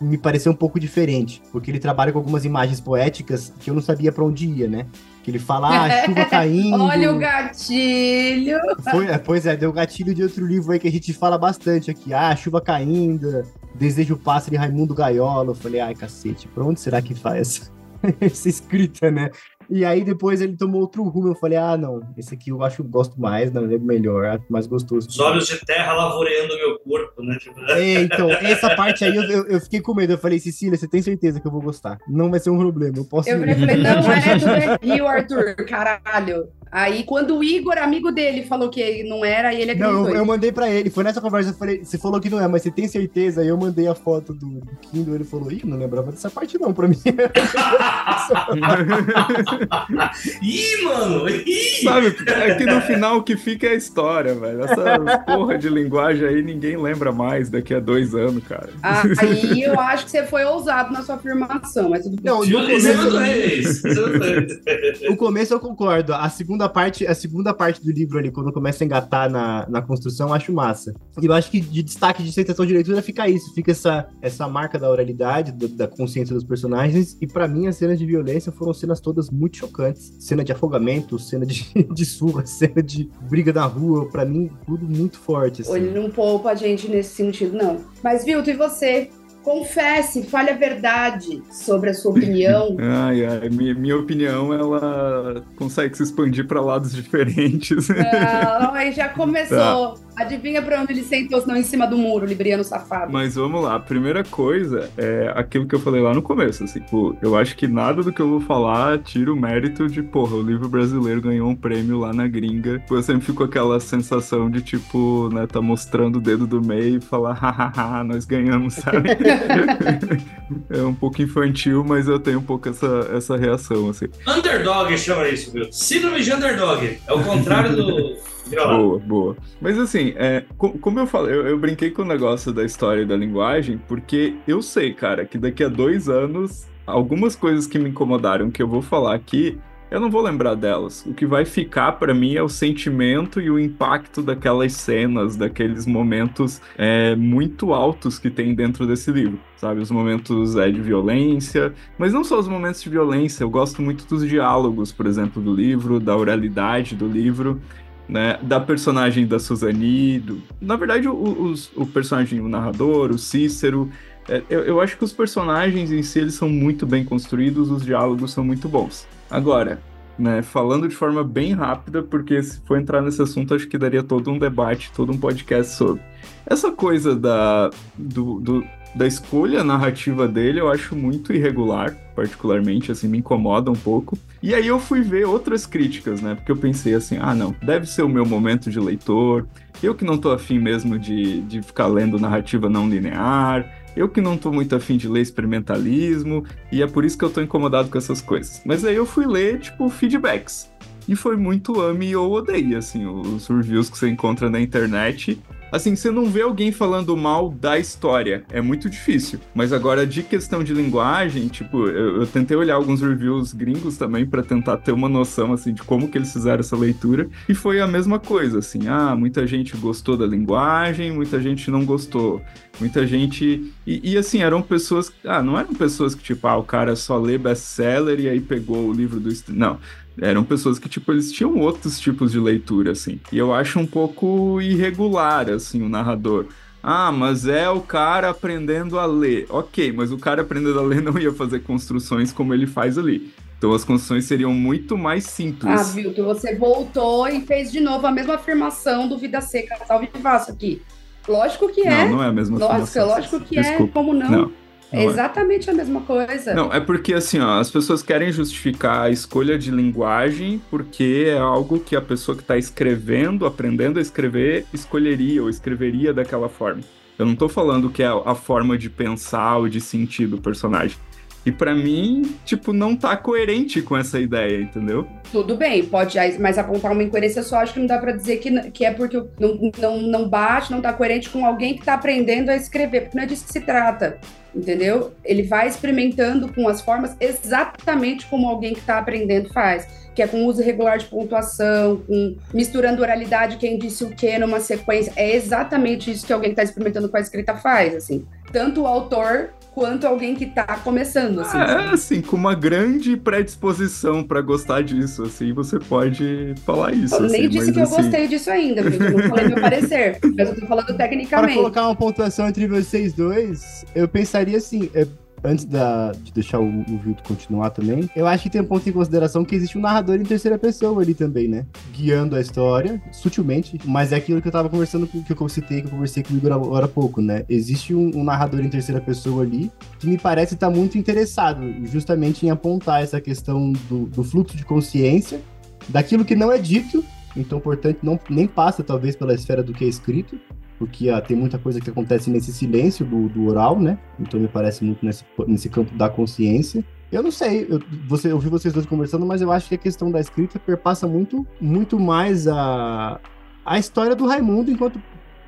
C: me pareceu um pouco diferente, porque ele trabalha com algumas imagens poéticas que eu não sabia para onde ia, né? Que ele fala, ah, chuva caindo.
A: Olha o gatilho!
C: Foi, é, pois é, deu gatilho de outro livro aí que a gente fala bastante aqui. Ah, chuva caindo, desejo pássaro de Raimundo Gaiola. Eu falei, ai, cacete, pra onde será que faz essa escrita, né? E aí depois ele tomou outro rumo. Eu falei, ah, não, esse aqui eu acho que gosto mais, não é melhor, acho mais gostoso.
D: Os olhos de terra lavoureando meu corpo, né? Tipo...
C: É, então, essa parte aí eu, eu, eu, fiquei com medo. Eu falei, Cecília, você tem certeza que eu vou gostar? Não vai ser um problema, eu posso.
A: Eu falei, não, é do Rio, Arthur, caralho. Aí, quando o Igor, amigo dele, falou que não era, aí ele acreditou.
C: Não, eu, eu, mandei pra ele. Foi nessa conversa, eu falei, você falou que não é, mas você tem certeza? Aí eu mandei a foto do, do Kindle, ele falou, ih, não lembrava dessa parte não, pra mim.
D: ih, mano! Ih!
B: Sabe, é que no final o que fica é a história, velho. Essa porra de linguagem aí ninguém lembra mais daqui a dois anos, cara.
A: Ah, aí eu acho que você foi ousado na sua afirmação, mas tudo
C: Não, no começo... o começo eu concordo. A segunda parte, a segunda parte do livro ali, quando começa a engatar na, na construção, eu acho massa. E eu acho que de destaque de sensação de leitura fica isso, fica essa, essa marca da oralidade, da, da consciência dos personagens. E para mim, as cenas de violência foram cenas todas muito chocantes. Cena de afogamento, cena de, de surra, cena de briga na rua, para mim, tudo muito forte. Assim.
A: Ele não poupa a gente nesse sentido, não. Mas, Vilto, e você? Confesse, fale a verdade sobre a sua opinião.
B: ai, ai, minha, minha opinião, ela consegue se expandir para lados diferentes.
A: Não, aí já começou. Tá. Adivinha pra onde ele sentou, se não em cima do muro, libriano safado.
B: Mas vamos lá, a primeira coisa é aquilo que eu falei lá no começo, assim, pô, eu acho que nada do que eu vou falar tira o mérito de, porra, o livro brasileiro ganhou um prêmio lá na gringa. Eu sempre fico com aquela sensação de, tipo, né, tá mostrando o dedo do meio e falar, hahaha, nós ganhamos, sabe? é um pouco infantil, mas eu tenho um pouco essa, essa reação, assim.
D: Underdog chama isso, viu? Síndrome de underdog. É o contrário do
B: Boa, boa. Mas assim, é, como eu falei, eu, eu, brinquei com o negócio da história e da linguagem, porque eu sei, cara, que daqui a dois anos, algumas coisas que me incomodaram que eu vou falar aqui, eu não vou lembrar delas. O que vai ficar para mim é o sentimento e o impacto daquelas cenas, daqueles momentos é, muito altos que tem dentro desse livro, sabe? Os momentos é, de violência, mas não só os momentos de violência, eu gosto muito dos diálogos, por exemplo, do livro, da oralidade do livro né, da personagem da Suzani, do, na verdade o, o, personagem, o narrador, o Cícero, é, eu, eu, acho que os personagens em si eles são muito bem construídos, os diálogos são muito bons. Agora, né, falando de forma bem rápida, porque se for entrar nesse assunto acho que daria todo um debate, todo um podcast sobre essa coisa da do, do da escolha narrativa dele eu acho muito irregular, particularmente, assim, me incomoda um pouco. E aí eu fui ver outras críticas, né? Porque eu pensei assim, ah, não, deve ser o meu momento de leitor, eu que não tô afim mesmo de, de ficar lendo narrativa não linear, eu que não tô muito afim de ler experimentalismo, e é por isso que eu tô incomodado com essas coisas. Mas aí eu fui ler, tipo, feedbacks. E foi muito ame ou odeie, assim, os reviews que você encontra na internet. Assim, você não vê alguém falando mal da história, é muito difícil. Mas agora, de questão de linguagem, tipo, eu, eu tentei olhar alguns reviews gringos também para tentar ter uma noção, assim, de como que eles fizeram essa leitura. E foi a mesma coisa, assim, ah, muita gente gostou da linguagem, muita gente não gostou. Muita gente. E, e, assim, eram pessoas. Ah, não eram pessoas que, tipo, ah, o cara só lê best-seller e aí pegou o livro do. Não eram pessoas que, tipo, eles tinham outros tipos de leitura, assim. E eu acho um pouco irregular, assim, o narrador. Ah, mas é o cara aprendendo a ler. Ok, mas o cara aprendendo a ler não ia fazer construções como ele faz ali. Então as construções seriam muito mais simples.
A: Ah, Vilton, você voltou e fez de novo a mesma afirmação do Vida Seca, salve Vivaço aqui. Lógico que é.
B: Não, não é a mesma
A: Lógico,
B: afirmação.
A: lógico que é. Desculpa. é, como não? não. É, exatamente a mesma coisa.
B: Não, é porque assim, ó, as pessoas querem justificar a escolha de linguagem porque é algo que a pessoa que está escrevendo, aprendendo a escrever, escolheria ou escreveria daquela forma. Eu não estou falando que é a forma de pensar ou de sentir do personagem. E para mim, tipo, não tá coerente com essa ideia, entendeu?
A: Tudo bem, pode, mas apontar uma incoerência só acho que não dá para dizer que, que é porque não, não, não bate, não tá coerente com alguém que tá aprendendo a escrever, porque não é disso que se trata entendeu? Ele vai experimentando com as formas exatamente como alguém que está aprendendo faz, que é com uso regular de pontuação, com misturando oralidade, quem disse o que numa sequência. É exatamente isso que alguém que está experimentando com a escrita faz, assim. Tanto o autor quanto alguém que tá começando, assim.
B: É, assim, com uma grande predisposição para gostar disso, assim, você pode falar isso. Eu
A: nem
B: assim,
A: disse que
B: assim...
A: eu gostei disso ainda, porque eu não falei meu parecer, mas eu tô falando tecnicamente.
C: Para colocar uma pontuação entre vocês dois, eu pensaria assim, é, antes da, de deixar o, o Vilto continuar também, eu acho que tem um ponto em consideração que existe um narrador em terceira pessoa ali também, né? Guiando a história, sutilmente, mas é aquilo que eu tava conversando, que eu citei, que eu conversei comigo agora há pouco, né? Existe um, um narrador em terceira pessoa ali que me parece estar tá muito interessado justamente em apontar essa questão do, do fluxo de consciência, daquilo que não é dito, então, portanto, não, nem passa talvez pela esfera do que é escrito, porque ah, tem muita coisa que acontece nesse silêncio do, do oral, né? Então me parece muito nesse, nesse campo da consciência. Eu não sei, eu, você, eu vi vocês dois conversando, mas eu acho que a questão da escrita perpassa muito, muito mais a, a história do Raimundo enquanto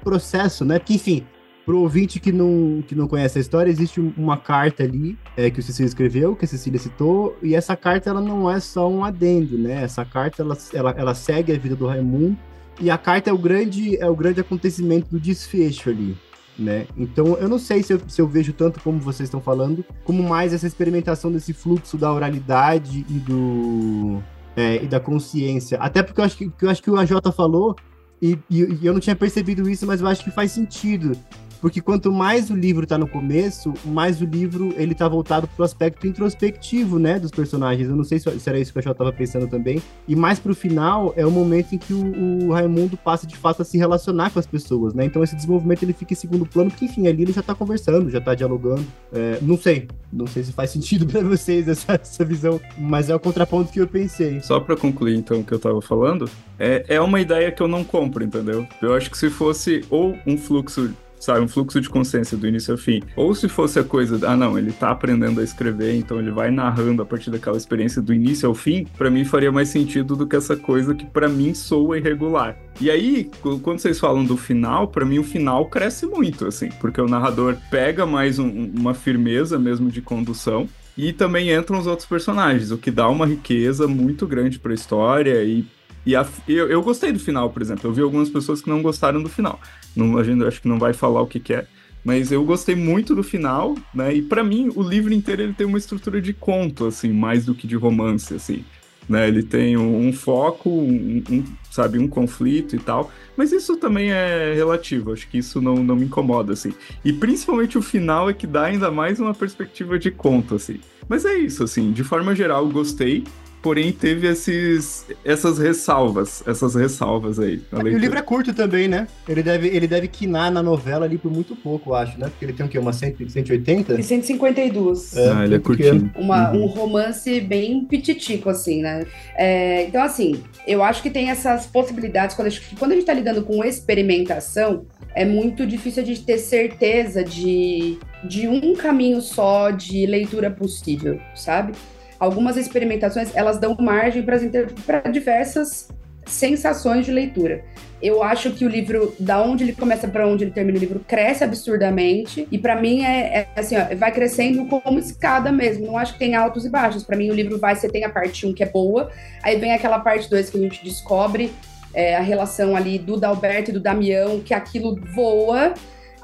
C: processo, né? Porque, enfim, pro ouvinte que não, que não conhece a história, existe uma carta ali é, que o Cecília escreveu, que a Cecília citou, e essa carta ela não é só um adendo, né? Essa carta ela, ela, ela segue a vida do Raimundo e a carta é o grande, é o grande acontecimento do desfecho ali. Né? Então eu não sei se eu, se eu vejo tanto como vocês estão falando, como mais essa experimentação desse fluxo da oralidade e do é, e da consciência. Até porque eu acho que, eu acho que o AJ falou, e, e, e eu não tinha percebido isso, mas eu acho que faz sentido. Porque quanto mais o livro está no começo, mais o livro ele tá voltado pro aspecto introspectivo, né, dos personagens. Eu não sei se, era isso que eu já estava pensando também. E mais pro final é o momento em que o, o, Raimundo passa de fato a se relacionar com as pessoas, né? Então esse desenvolvimento ele fica em segundo plano, porque enfim, ali ele já está conversando, já está dialogando. É, não sei, não sei se faz sentido para vocês essa, essa visão, mas é o contraponto que eu pensei.
B: Só para concluir então o que eu estava falando, é, é uma ideia que eu não compro, entendeu? Eu acho que se fosse ou um fluxo sabe, um fluxo de consciência do início ao fim. Ou se fosse a coisa, ah não, ele tá aprendendo a escrever, então ele vai narrando a partir daquela experiência do início ao fim, para mim faria mais sentido do que essa coisa que para mim soa irregular. E aí, quando vocês falam do final, para mim o final cresce muito, assim, porque o narrador pega mais um, uma firmeza mesmo de condução e também entram os outros personagens, o que dá uma riqueza muito grande para a história e e a, eu, eu gostei do final, por exemplo. Eu vi algumas pessoas que não gostaram do final. Não, a gente acho que não vai falar o que, que é. Mas eu gostei muito do final, né? E para mim, o livro inteiro ele tem uma estrutura de conto, assim, mais do que de romance, assim. Né? Ele tem um, um foco, um, um, sabe, um conflito e tal. Mas isso também é relativo, acho que isso não, não me incomoda, assim. E principalmente o final é que dá ainda mais uma perspectiva de conto, assim. Mas é isso, assim, de forma geral, gostei porém teve esses, essas ressalvas, essas ressalvas aí.
C: E o livro é curto também, né? Ele deve, ele deve quinar na novela ali por muito pouco, eu acho, né? Porque ele tem o quê? Uma 100, 180?
A: E 152.
B: É, ah, ele é curtinho.
A: Uma, uhum. Um romance bem pititico, assim, né? É, então, assim, eu acho que tem essas possibilidades. Quando a gente, quando a gente tá lidando com experimentação, é muito difícil a gente ter certeza de, de um caminho só de leitura possível, sabe? Algumas experimentações, elas dão margem para diversas sensações de leitura. Eu acho que o livro, da onde ele começa para onde ele termina o livro, cresce absurdamente. E para mim é, é, assim, ó, vai crescendo como escada mesmo. Não acho que tem altos e baixos. Para mim o livro vai, você tem a parte 1 que é boa, aí vem aquela parte 2 que a gente descobre é, a relação ali do Dalberto e do Damião, que aquilo voa.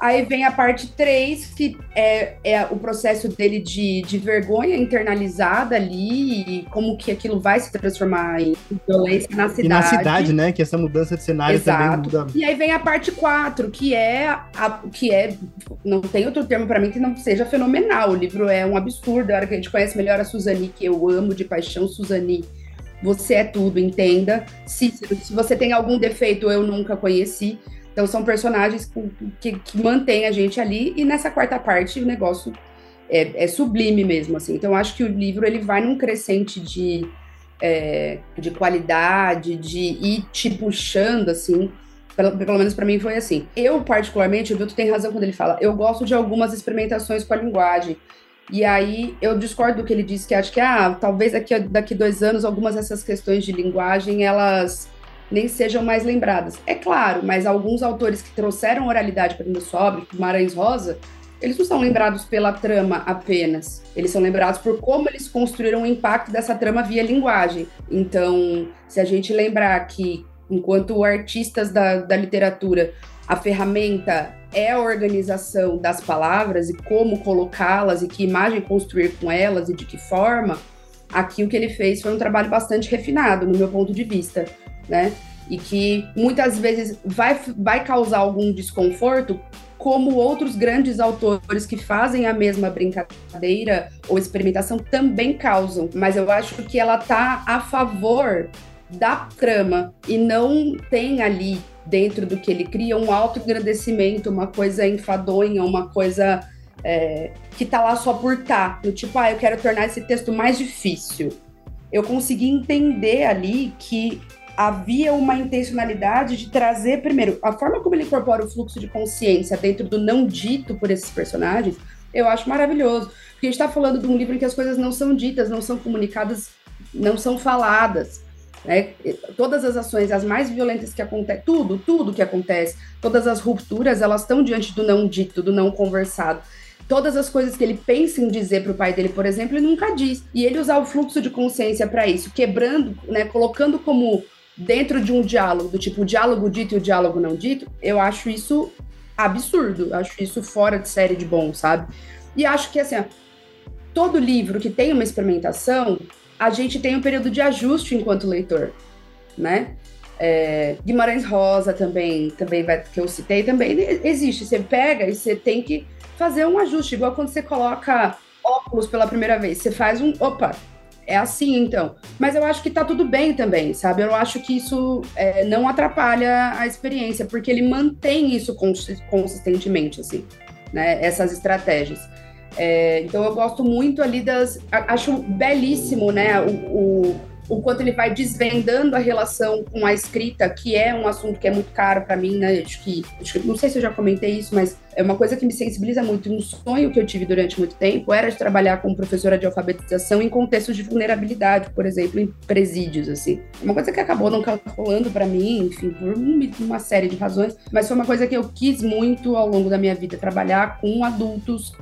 A: Aí vem a parte 3, que é, é o processo dele de, de vergonha internalizada ali, e como que aquilo vai se transformar em violência na cidade. E
C: na cidade, né? Que essa mudança de cenário Exato. também muda.
A: E aí vem a parte 4, que é, a, que é. Não tem outro termo para mim que não seja fenomenal. O livro é um absurdo. A hora que a gente conhece melhor a Suzani, que eu amo de paixão, Suzani você é tudo, entenda. Se, se você tem algum defeito, eu nunca conheci. Então são personagens que, que mantêm a gente ali. E nessa quarta parte o negócio é, é, sublime mesmo, assim. Então acho que o livro ele vai num crescente de, é, de qualidade, de ir te puxando, assim. Pelo, pelo menos para mim foi assim. Eu, particularmente, o Vilto tem razão quando ele fala, eu gosto de algumas experimentações com a linguagem. E aí eu discordo do que ele disse, que acho que ah, talvez daqui, daqui dois anos algumas dessas questões de linguagem elas nem sejam mais lembradas. É claro, mas alguns autores que trouxeram oralidade para o sobre, Marães Rosa, eles não são lembrados pela trama apenas. Eles são lembrados por como eles construíram o impacto dessa trama via linguagem. Então, se a gente lembrar que, enquanto artistas da, da literatura, a ferramenta é a organização das palavras e como colocá-las e que imagem construir com elas e de que forma, aqui o que ele fez foi um trabalho bastante refinado, no meu ponto de vista, né? E que muitas vezes vai, vai causar algum desconforto, como outros grandes autores que fazem a mesma brincadeira ou experimentação também causam. Mas eu acho que ela tá a favor da trama e não tem ali dentro do que ele cria um auto-engrandecimento, uma coisa enfadonha, uma coisa é, que tá lá só por tá, do tipo, ah, eu quero tornar esse texto mais difícil. Eu consegui entender ali que havia uma intencionalidade de trazer, primeiro, a forma como ele incorpora o fluxo de consciência dentro do não dito por esses personagens, eu acho maravilhoso. Porque a gente está falando de um livro em que as coisas não são ditas, não são comunicadas, não são faladas. Né? Todas as ações, as mais violentas que acontecem, tudo, tudo que acontece, todas as rupturas, elas estão diante do não dito, do não conversado. Todas as coisas que ele pensa em dizer para o pai dele, por exemplo, ele nunca diz. E ele usar o fluxo de consciência para isso, quebrando, né, colocando como dentro de um diálogo, do tipo o diálogo dito e o diálogo não dito, eu acho isso absurdo, acho isso fora de série de bom, sabe? E acho que assim, todo livro que tem uma experimentação, a gente tem um período de ajuste enquanto leitor, né? É, Guimarães Rosa também, também vai, que eu citei, também existe. Você pega e você tem que fazer um ajuste, igual quando você coloca óculos pela primeira vez. Você faz um, opa, é assim então. Mas eu acho que tá tudo bem também, sabe? Eu acho que isso é, não atrapalha a experiência, porque ele mantém isso consistentemente, assim, né? Essas estratégias. É, então eu gosto muito ali das. Acho belíssimo, né? O, o, o, quanto ele vai desvendando a relação com a escrita, que é um assunto que é muito caro para mim, né? Acho que, acho que. Não sei se eu já comentei isso, mas é uma coisa que me sensibiliza muito. Um sonho que eu tive durante muito tempo era de trabalhar como professora de alfabetização em contextos de vulnerabilidade, por exemplo, em presídios, assim. Uma coisa que acabou não calculando para mim, enfim, por uma série de razões, mas foi uma coisa que eu quis muito ao longo da minha vida, trabalhar com adultos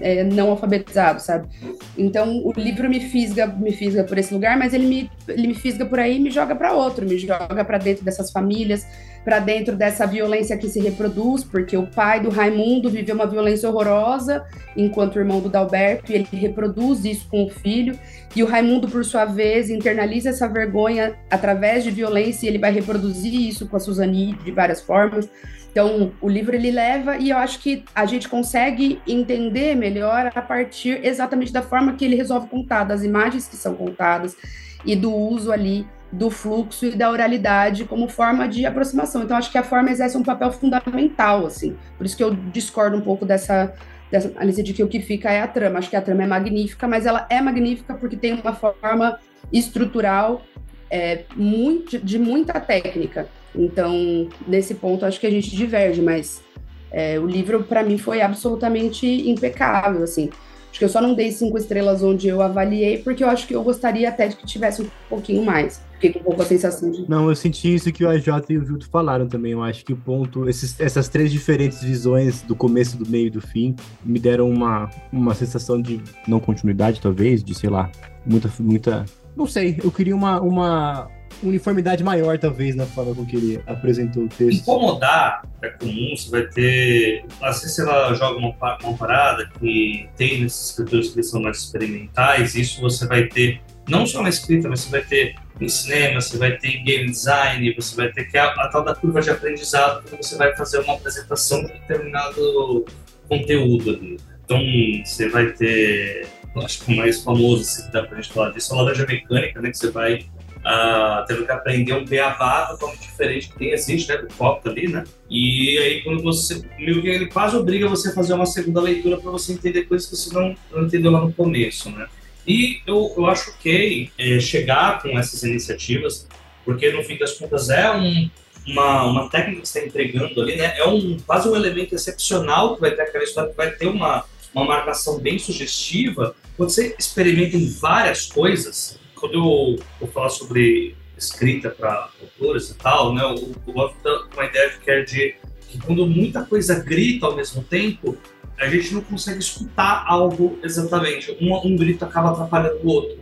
A: é, não alfabetizado, sabe? Então o livro me fisga, me fisga por esse lugar, mas ele me, ele me fisga por aí e me joga para outro, me joga para dentro dessas famílias, para dentro dessa violência que se reproduz, porque o pai do Raimundo viveu uma violência horrorosa, enquanto o irmão do Dalberto, e ele reproduz isso com o filho, e o Raimundo, por sua vez, internaliza essa vergonha através de violência, e ele vai reproduzir isso com a Suzane de várias formas. Então, o livro ele leva e eu acho que a gente consegue entender melhor a partir exatamente da forma que ele resolve contar, das imagens que são contadas. e do uso ali do fluxo e da oralidade como forma de aproximação. Então, acho que a forma exerce um papel fundamental, assim. Por isso que eu discordo um pouco dessa, dessa análise de que o que fica é a trama. Acho que a trama é magnífica, mas ela é magnífica porque tem uma forma estrutural é, muito, de muita técnica. Então, nesse ponto, acho que a gente diverge, mas é, o livro, para mim, foi absolutamente impecável, assim. Acho que eu só não dei cinco estrelas onde eu avaliei, porque eu acho que eu gostaria até de que tivesse um pouquinho mais. Fiquei com um pouco a sensação de.
C: Não, eu senti isso que o AJ e o Vilto falaram também. Eu acho que o ponto, esses, essas três diferentes visões do começo, do meio e do fim, me deram uma, uma sensação de não continuidade, talvez, de sei lá, muita. muita não sei, eu queria uma, uma uniformidade maior, talvez, na forma com que ele apresentou o texto.
D: Incomodar é comum, você vai ter. Às vezes ela joga uma, uma parada que tem nesses escritores que são mais experimentais, isso você vai ter não só na escrita, mas você vai ter em cinema, você vai ter em game design, você vai ter que a, a tal da curva de aprendizado quando você vai fazer uma apresentação de determinado conteúdo ali. Então você vai ter, acho que o mais famoso, se dá pra gente falar disso, é a laranja mecânica, né? Que você vai uh, tendo que aprender um beabá totalmente diferente que tem, existe, né, do copo ali, né? E aí quando você, meio que ele quase obriga você a fazer uma segunda leitura para você entender coisas que você não, não entendeu lá no começo, né? E eu, eu acho ok é, chegar com essas iniciativas, porque no fim das contas é um, uma, uma técnica que você está entregando ali, né? É um, quase um elemento excepcional que vai ter aquela história que vai ter uma, uma marcação bem sugestiva. Quando você experimenta em várias coisas, quando eu vou falar sobre escrita para autores e tal, né, eu, eu uma ideia que é de que quando muita coisa grita ao mesmo tempo, a gente não consegue escutar algo exatamente. Um, um grito acaba atrapalhando o outro.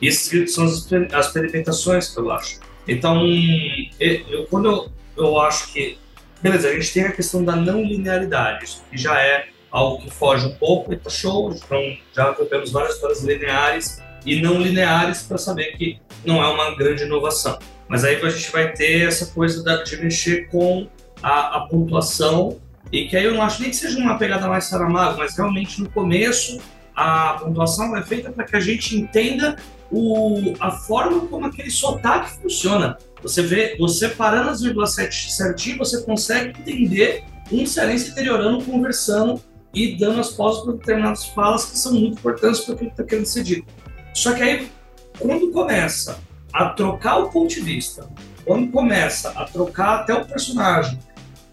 D: E esses gritos são as, as experimentações que eu acho. Então, eu, quando eu, eu acho que. Beleza, a gente tem a questão da não linearidade, que já é algo que foge um pouco e tá show. Então, já temos várias histórias lineares e não lineares para saber que não é uma grande inovação. Mas aí a gente vai ter essa coisa de mexer com a, a pontuação e que aí eu não acho nem que seja uma pegada mais Saramago, mas realmente no começo a pontuação é feita para que a gente entenda o, a forma como aquele sotaque funciona. Você vê, você parando as vírgulas certinho, você consegue entender um cearense interiorano conversando e dando as pausas para determinadas falas que são muito importantes para aquilo que está querendo ser dito. Só que aí, quando começa a trocar o ponto de vista, quando começa a trocar até o personagem,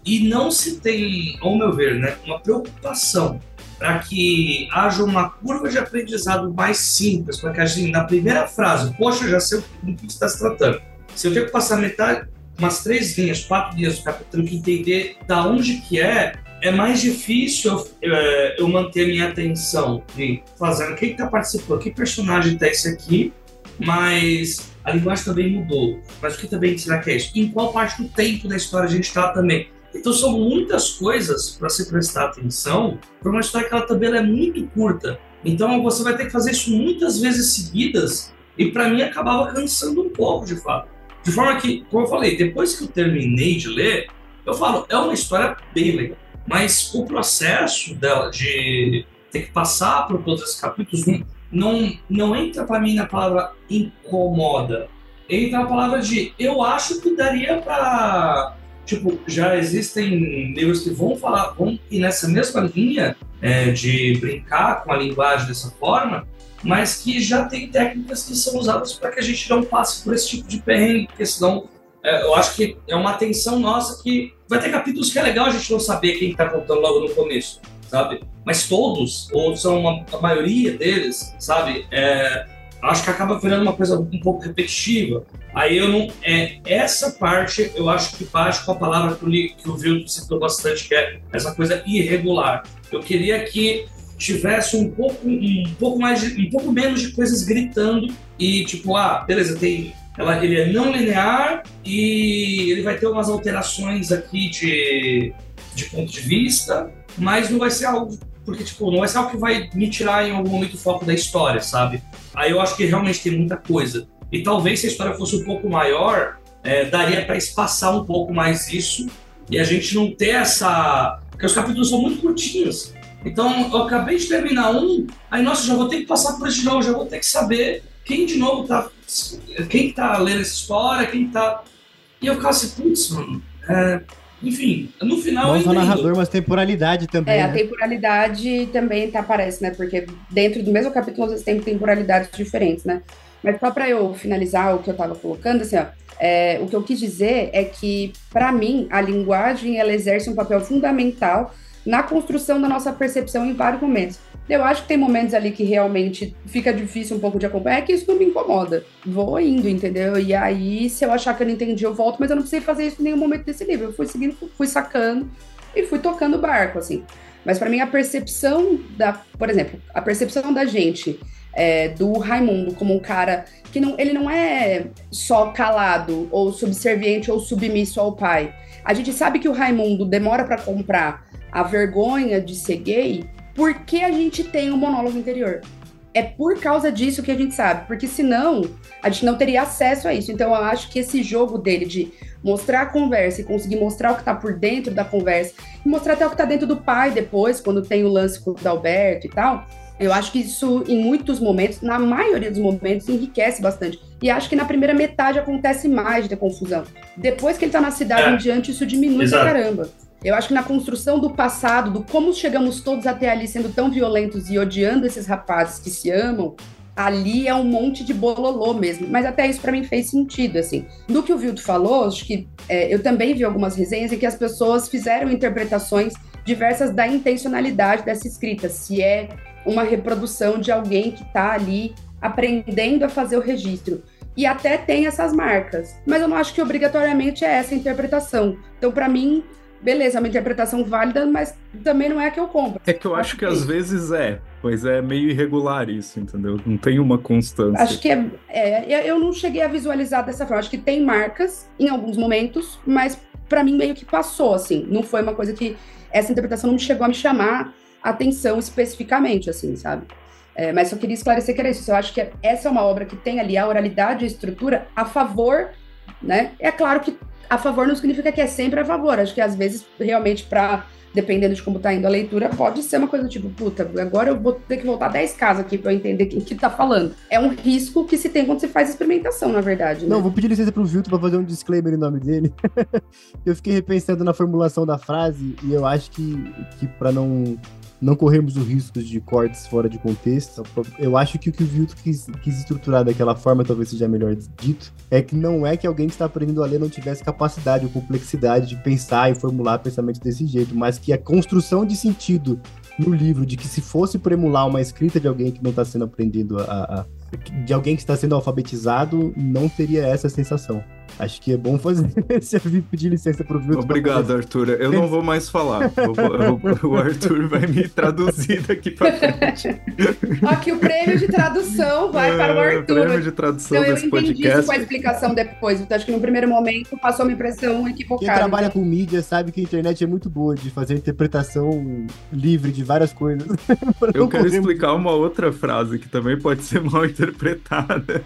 D: e não se tem, ao meu ver, né, uma preocupação para que haja uma curva de aprendizado mais simples, para que a gente, na primeira frase, poxa, já sei do que está se tratando. Se eu tenho que passar metade, umas três linhas, quatro linhas do capítulo, que entender da onde que é, é mais difícil eu, é, eu manter minha atenção de fazendo quem está participando, que personagem está esse aqui, mas a linguagem também mudou. Mas o que também será que é isso? Em qual parte do tempo da história a gente está também? Então são muitas coisas para se prestar atenção para uma história que ela também é muito curta. Então você vai ter que fazer isso muitas vezes seguidas e para mim acabava cansando um pouco de fato. De forma que, como eu falei, depois que eu terminei de ler, eu falo, é uma história bem legal mas o processo dela de ter que passar por todos esses capítulos não, não entra para mim na palavra incomoda. Entra na palavra de eu acho que daria para tipo já existem livros que vão falar vão ir nessa mesma linha é, de brincar com a linguagem dessa forma, mas que já tem técnicas que são usadas para que a gente não passe por esse tipo de perrengue, porque senão eu acho que é uma atenção nossa que vai ter capítulos que é legal a gente não saber quem está contando logo no começo, sabe? Mas todos, ou são uma, a maioria deles, sabe? É, acho que acaba virando uma coisa um pouco repetitiva. Aí eu não. É, essa parte eu acho que bate com a palavra que que o Vilto citou bastante, que é essa coisa irregular. Eu queria que tivesse um pouco, um pouco mais, de, um pouco menos de coisas gritando e tipo, ah, beleza, tem ela, ele é não linear e ele vai ter umas alterações aqui de, de ponto de vista, mas não vai ser algo porque tipo não vai ser algo que vai me tirar em algum momento o foco da história, sabe? Aí eu acho que realmente tem muita coisa. E talvez se a história fosse um pouco maior, é, daria para espaçar um pouco mais isso e a gente não ter essa porque os capítulos são muito curtinhos. Então, eu acabei de terminar um, aí, nossa, já vou ter que passar por esse jogo, já vou ter que saber quem de novo tá. Quem tá lendo essa história, quem tá. E eu ficava assim, putz, mano. É, enfim, no final.
C: Não só narrador, mas temporalidade também.
A: É,
C: né?
A: a temporalidade também tá, aparece, né? Porque dentro do mesmo capítulo, às vezes tem temporalidades diferentes, né? Mas só para eu finalizar o que eu tava colocando, assim, ó. É, o que eu quis dizer é que, para mim, a linguagem ela exerce um papel fundamental na construção da nossa percepção em vários momentos. Eu acho que tem momentos ali que realmente fica difícil um pouco de acompanhar, é que isso não me incomoda. Vou indo, entendeu? E aí, se eu achar que eu não entendi, eu volto, mas eu não precisei fazer isso em nenhum momento desse livro. Eu fui seguindo, fui sacando e fui tocando o barco, assim. Mas para mim, a percepção da. Por exemplo, a percepção da gente é, do Raimundo como um cara que não, ele não é só calado, ou subserviente, ou submisso ao pai. A gente sabe que o Raimundo demora para comprar a vergonha de ser gay porque a gente tem um monólogo interior. É por causa disso que a gente sabe, porque senão a gente não teria acesso a isso. Então eu acho que esse jogo dele de mostrar a conversa e conseguir mostrar o que tá por dentro da conversa, e mostrar até o que tá dentro do pai depois, quando tem o lance com o Dalberto e tal, eu acho que isso, em muitos momentos, na maioria dos momentos, enriquece bastante. E acho que na primeira metade acontece mais de ter confusão. Depois que ele tá na cidade
D: É.
A: em diante, isso diminui
D: Exato.
A: pra caramba. Eu acho que na construção do passado, do como chegamos todos até ali sendo tão violentos e odiando esses rapazes que se amam, ali é um monte de bololô mesmo. Mas até isso pra mim fez sentido, assim. Do que o Vilto falou, acho que é, eu também vi algumas resenhas em que as pessoas fizeram interpretações diversas da intencionalidade dessa escrita. Se é uma reprodução de alguém que tá ali aprendendo a fazer o registro. E até tem essas marcas. Mas eu não acho que obrigatoriamente é essa a interpretação. Então, pra mim, beleza, é uma interpretação válida, mas também não é a que eu compro.
B: É que eu acho que às vezes é, mas é meio irregular isso, entendeu? Não tem uma constância.
A: Acho que é, é, eu não cheguei a visualizar dessa forma. Acho que tem marcas em alguns momentos, mas pra mim meio que passou, assim. Não foi uma coisa que essa interpretação não chegou a me chamar a atenção especificamente, assim, sabe? É, mas só queria esclarecer que era isso. Eu acho que essa é uma obra que tem ali a oralidade e a estrutura a favor, né? É claro que a favor não significa que é sempre a favor. Acho que às vezes, realmente, para dependendo de como tá indo a leitura, pode ser uma coisa tipo, puta, agora eu vou ter que voltar 10 casas aqui para eu entender quem que tá falando. É um risco que se tem quando se faz experimentação, na verdade. Né?
C: Não, vou pedir licença pro Vilto pra fazer um disclaimer em nome dele. eu fiquei repensando na formulação da frase e eu acho que, que para não não corrermos o risco de cortes fora de contexto, eu acho que o que o Vilto quis, quis estruturar daquela forma, talvez seja melhor dito, é que não é que alguém que está aprendendo a ler não tivesse capacidade ou complexidade de pensar e formular pensamentos desse jeito, mas que a construção de sentido no livro, de que se fosse por emular uma escrita de alguém que não está sendo aprendido a, a de alguém que está sendo alfabetizado, não teria essa sensação. Acho que é bom fazer esse pedir licença pro Vilto.
B: Obrigado, Arthur. Eu não vou mais falar. Eu eu- o Arthur vai me traduzir daqui pra frente.
A: Aqui o prêmio de tradução vai para o
B: É,
A: Arthur.
B: Prêmio de tradução
A: Então eu
B: desse
A: entendi isso
B: podcast.
A: com a explicação depois. Então acho que no primeiro momento passou uma impressão
C: Quem
A: equivocada.
C: trabalha com mídia sabe que a internet é muito boa de fazer interpretação livre de várias coisas.
B: Eu quero explicar uma outra frase que também pode ser mal interpretada.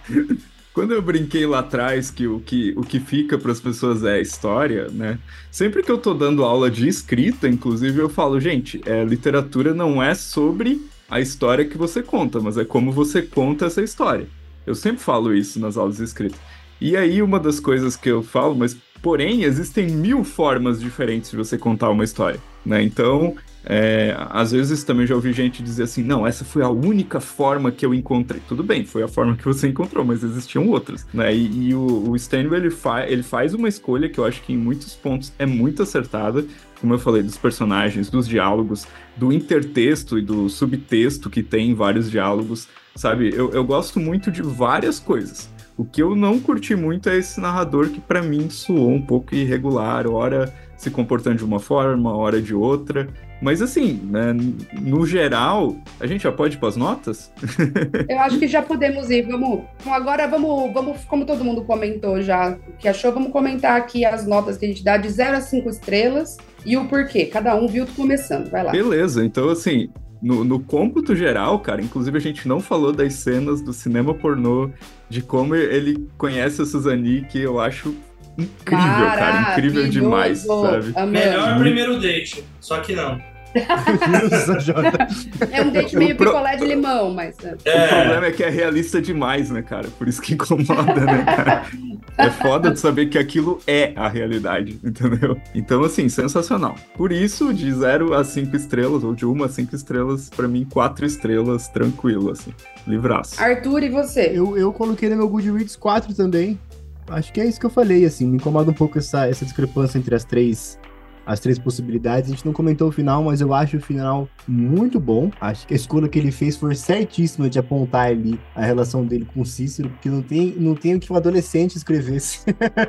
B: Quando eu brinquei lá atrás que o que, o que fica para as pessoas é a história, né? Sempre que eu tô dando aula de escrita, inclusive, eu falo, gente, é, literatura não é sobre a história que você conta, mas é como você conta essa história. Eu sempre falo isso nas aulas de escrita. E aí, uma das coisas que eu falo, mas porém, existem mil formas diferentes de você contar uma história, né? Então, é, às vezes também já ouvi gente dizer assim, não, essa foi a única forma que eu encontrei. Tudo bem, foi a forma que você encontrou, mas existiam outras, né? E, e o, o ele, fa ele faz uma escolha que eu acho que em muitos pontos é muito acertada, como eu falei, dos personagens, dos diálogos, do intertexto e do subtexto que tem em vários diálogos, sabe? Eu, eu gosto muito de várias coisas. O que eu não curti muito é esse narrador que para mim soou um pouco irregular, hora se comportando de uma forma, hora de outra. Mas assim, né, no geral, a gente já pode ir para as notas?
A: Eu acho que já podemos ir. Vamos. Agora vamos, vamos, como todo mundo comentou já o que achou, vamos comentar aqui as notas que a gente dá de 0 a 5 estrelas e o porquê. Cada um viu começando. Vai lá.
B: Beleza, então assim, no, no cômputo geral, cara, inclusive a gente não falou das cenas do cinema pornô, de como ele conhece a Suzane, que eu acho incrível, cara, incrível demais, sabe?
A: Amamos.
D: Melhor
B: Muito.
D: primeiro date, só que não.
A: É um date meio picolé de limão, mas. né?
B: O problema é que é realista demais, né, cara? Por isso que incomoda, né, cara? É foda de saber que aquilo é a realidade, entendeu? Então, assim, sensacional. Por isso, de 0 a 5 estrelas, ou de 1 a 5 estrelas, pra mim, 4 estrelas, tranquilo, assim. Livraço.
A: Arthur, e você?
C: Eu, eu coloquei no meu Goodreads 4 também. Acho que é isso que eu falei, assim. Me incomoda um pouco essa, essa discrepância entre as três as três possibilidades. A gente não comentou o final, mas eu acho o final muito bom. Acho que a escolha que ele fez foi certíssima de apontar ali a relação dele com o Cícero, porque não tem, não tem o que um adolescente escrevesse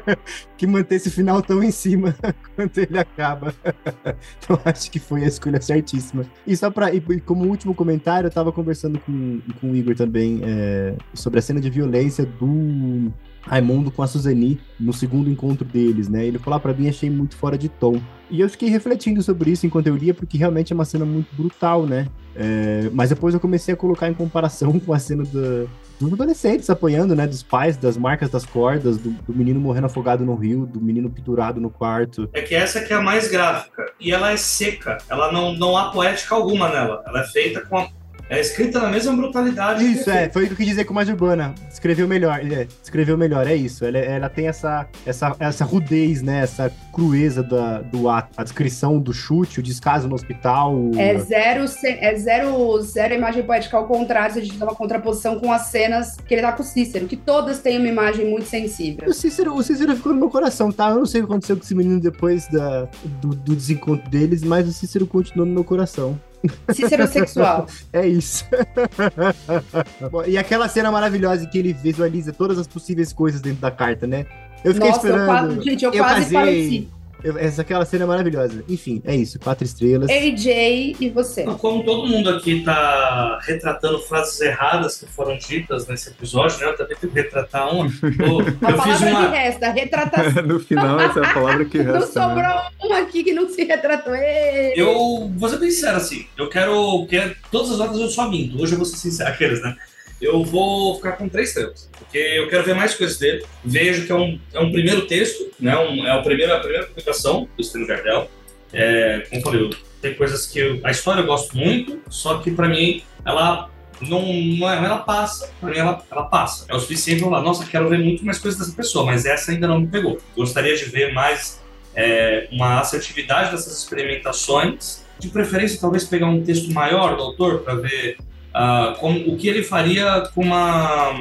C: que manter esse final tão em cima quanto ele acaba. então acho que foi a escolha certíssima. E só para como último comentário, eu tava conversando com, com o Igor também é, sobre a cena de violência do Raimundo com a Suzani no segundo encontro deles, né? Ele falou ah, para mim achei muito fora de tom. E eu fiquei refletindo sobre isso enquanto eu lia, porque realmente é uma cena muito brutal, né? É, mas depois eu comecei a colocar em comparação com a cena do, dos adolescentes apanhando, né? Dos pais, das marcas das cordas, do, do, menino morrendo afogado no rio, do menino pendurado no quarto.
D: É que essa que é a mais gráfica. E ela é seca. Ela não, não há poética alguma nela. Ela é feita com a é escrita na mesma brutalidade.
C: Isso, é. Foi o que eu quis dizer com mais urbana. Escreveu melhor. É, escreveu melhor, é isso. Ela, ela tem essa, essa, essa rudez, né? Essa crueza da, do ato. A descrição do chute, o descaso no hospital.
A: É zero, é zero, zero imagem poética ao contrário, se a gente dá uma contraposição com as cenas que ele tá com o Cícero, que todas têm uma imagem muito sensível.
C: O Cícero, o Cícero ficou no meu coração, tá? Eu não sei o que aconteceu com esse menino depois da, do, do desencontro deles, mas o Cícero continuou no meu coração.
A: Cícero sexual.
C: é isso. e aquela cena maravilhosa em que ele visualiza todas as possíveis coisas dentro da carta, né? Eu fiquei
A: Nossa,
C: esperando.
A: Eu quase, gente, eu, eu quase casei. pareci.
C: Essa aquela cena é maravilhosa. Enfim, é isso. Quatro estrelas.
A: AJ e você.
D: Como todo mundo aqui tá retratando frases erradas que foram ditas nesse episódio, né? Eu também tenho que retratar uma.
A: Eu, a eu palavra uma... que resta, retratação.
B: no final, essa é a palavra que resta.
A: Não sobrou né? um aqui que não se retratou. Ei.
D: Eu vou ser bem sincero assim. Eu quero. quero todas as notas eu só minto. Hoje eu vou ser sincero. Aqueles, né? Eu vou ficar com três estrelas. Porque eu quero ver mais coisas dele. Vejo que é um, é um primeiro texto, né? Um, é a primeira, publicação do Estilo Jardel. É, como falei, tem coisas que eu, a história eu gosto muito, só que para mim ela não, não é, ela passa, pra mim ela, ela passa. É o suficiente para falar, nossa, quero ver muito mais coisas dessa pessoa, mas essa ainda não me pegou. Gostaria de ver mais é, uma assertividade dessas experimentações, de preferência talvez pegar um texto maior do autor para ver uh, com, o que ele faria com uma,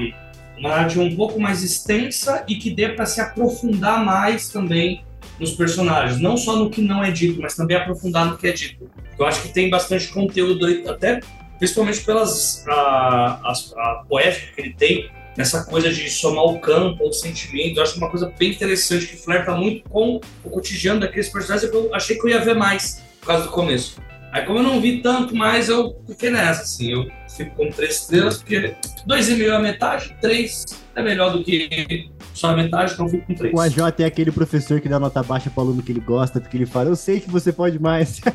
D: uma narrativa um pouco mais extensa e que dê para se aprofundar mais também nos personagens, não só no que não é dito, mas também aprofundar no que é dito. Eu acho que tem bastante conteúdo, até principalmente pelas a, a, a poética que ele tem nessa coisa de somar o campo, os sentimentos. Eu acho uma coisa bem interessante que flerta muito com o cotidiano daqueles personagens eu achei que eu ia ver mais por causa do começo. Aí como eu não vi tanto mais, eu fiquei nessa, assim, eu fico com três estrelas, porque dois e meio é a metade, três é melhor do que só a metade, então eu fico com três.
C: O AJ é aquele professor que dá nota baixa para o aluno que ele gosta, porque ele fala, eu sei que você pode mais.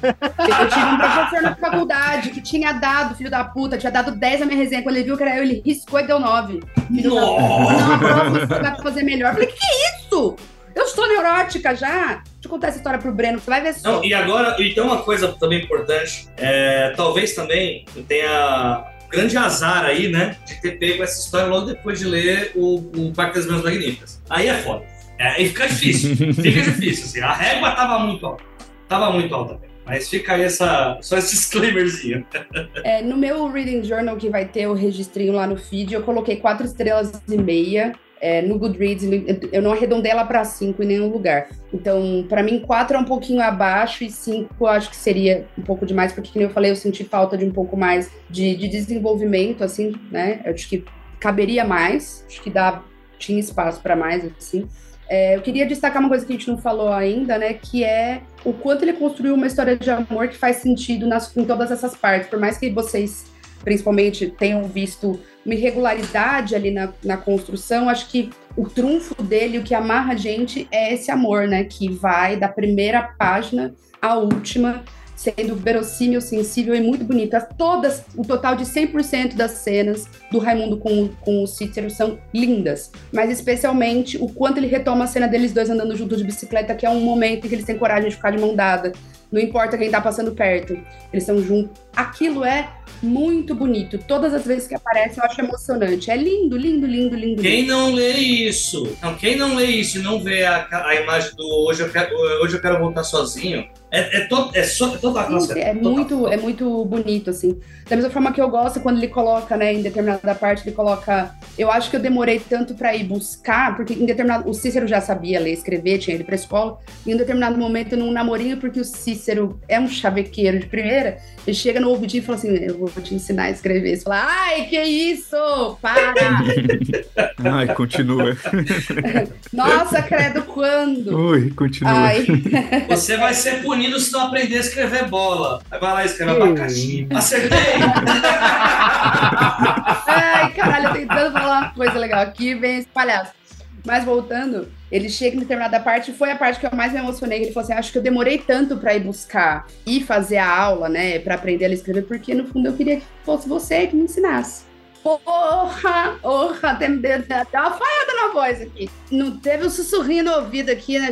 A: Eu tive um professor na faculdade que tinha dado, filho da puta, tinha dado 10 na minha resenha. Quando ele viu que era eu, ele riscou e deu 9. Filho Nossa. da Não, aprova, você vai fazer melhor. Eu falei, que que é isso? Eu estou neurótica já. Deixa eu contar essa história pro Breno, você vai ver só.
D: Não, e agora, e tem uma coisa também importante. É, talvez também tenha grande azar aí, né? De ter pego essa história logo depois de ler o, o Parque das Mãos Magníficas. Aí é foda. É, aí fica difícil. fica difícil, assim. A régua tava muito alta. Tava muito alta. Mas fica aí essa, só esse disclaimerzinho.
A: É, no meu Reading Journal, que vai ter o registrinho lá no feed, eu coloquei quatro estrelas e meia. É, no Goodreads, eu não arredondei ela para cinco em nenhum lugar. Então, para mim, quatro é um pouquinho abaixo e cinco acho que seria um pouco demais, porque, como eu falei, eu senti falta de um pouco mais de, de desenvolvimento, assim, né? Eu acho que caberia mais, acho que dá, tinha espaço para mais, assim. É, eu queria destacar uma coisa que a gente não falou ainda, né? Que é o quanto ele construiu uma história de amor que faz sentido nas, em todas essas partes. Por mais que vocês, principalmente, tenham visto uma irregularidade ali na, na construção, acho que o trunfo dele, o que amarra a gente é esse amor, né? Que vai da primeira página à última, sendo verossímil, sensível e muito bonita. Todas, o total de 100% das cenas do Raimundo com, com o Cícero são lindas, mas especialmente o quanto ele retoma a cena deles dois andando juntos de bicicleta, que é um momento em que eles têm coragem de ficar de mão dada, Não importa quem tá passando perto, eles estão juntos. Aquilo é muito bonito. Todas as vezes que aparece, eu acho emocionante. É lindo, lindo, lindo, lindo.
D: Quem não lê isso, não, quem não lê isso e não vê a, a imagem do hoje eu quero, hoje eu quero voltar sozinho, é, é, to, é, so, é total
A: Sim, é muito, é muito bonito, assim. Da mesma forma que eu gosto quando ele coloca, né, em determinada parte, ele coloca. Eu acho que eu demorei tanto para ir buscar, porque em determinado. O Cícero já sabia ler, escrever, tinha ido pra escola. E em um determinado momento, num namorinho, porque o Cícero é um chavequeiro de primeira, ele chega no ouvidinho e fala assim: Eu vou te ensinar a escrever. Você fala, ai, que isso! Para!
B: Ai, continua.
A: Nossa, credo, quando?
B: Ui, continua.
A: Ai.
D: Você vai ser punido se não aprender a escrever bola. Aí vai lá e escreve abacaxi. Acertei!
A: Ai, caralho, tentando falar uma coisa legal aqui, vem esse palhaço. Mas voltando, ele chega em determinada parte, foi a parte que eu mais me emocionei. Ele falou assim: Acho que eu demorei tanto para ir buscar e fazer a aula, né, para aprender a escrever, porque no fundo eu queria que fosse você que me ensinasse. Porra! Porra! Deu até uma falhada na voz aqui. Não teve um sussurrinho no ouvido aqui, né?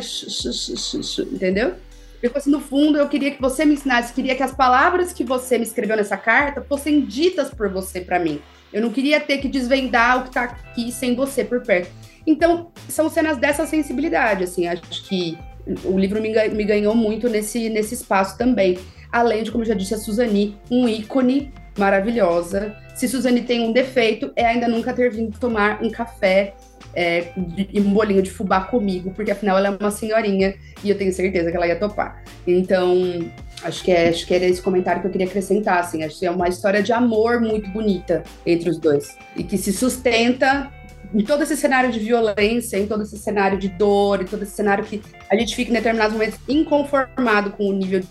A: Entendeu? Porque assim, no fundo eu queria que você me ensinasse, queria que as palavras que você me escreveu nessa carta fossem ditas por você para mim. Eu não queria ter que desvendar o que tá aqui sem você por perto. Então, são cenas dessa sensibilidade, assim, acho que o livro me, ganhou muito nesse, nesse espaço também. Além de, como já disse, a Suzane, um ícone maravilhosa. Se Suzane tem um defeito, é ainda nunca ter vindo tomar um café é, e um bolinho de fubá comigo, porque afinal ela é uma senhorinha e eu tenho certeza que ela ia topar. Então, acho que, é, acho que era esse comentário que eu queria acrescentar, assim, acho que é uma história de amor muito bonita entre os dois e que se sustenta em todo esse cenário de violência, em todo esse cenário de dor, em todo esse cenário que a gente fica em determinados momentos inconformado com o nível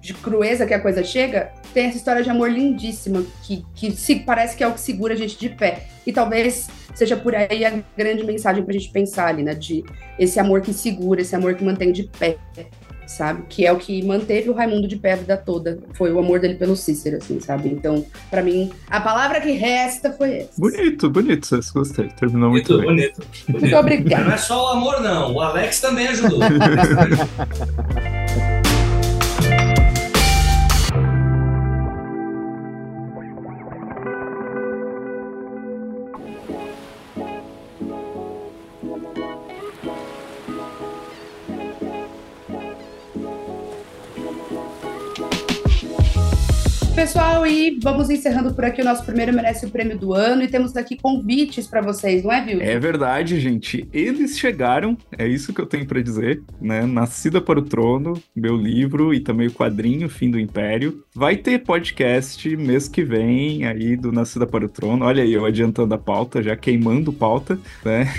A: de crueza que a coisa chega, tem essa história de amor lindíssima, que, que se, parece que é o que segura a gente de pé. E talvez seja por aí a grande mensagem pra gente pensar ali, né? De esse amor que segura, esse amor que mantém de pé, sabe? Que é o que manteve o Raimundo de pé a vida toda. Foi o amor dele pelo Cícero, assim, sabe? Então, pra mim, a palavra que resta foi essa.
B: Bonito, bonito, vocês gostei. Terminou muito,
D: Bonito,
B: bem.
D: bonito, bonito.
A: Muito
D: Mas
A: obrigada.
D: não é só o amor, não. O Alex também ajudou.
A: Pessoal, e vamos encerrando por aqui o nosso primeiro Merece o Prêmio do Ano. E temos aqui convites pra vocês, não é, Viu?
B: É verdade, gente. Eles chegaram, é isso que eu tenho pra dizer, né? Nascida para o Trono, meu livro e também o quadrinho Fim do Império. Vai ter podcast mês que vem aí do Nascida para o Trono. Olha aí, eu adiantando a pauta, já queimando pauta, né?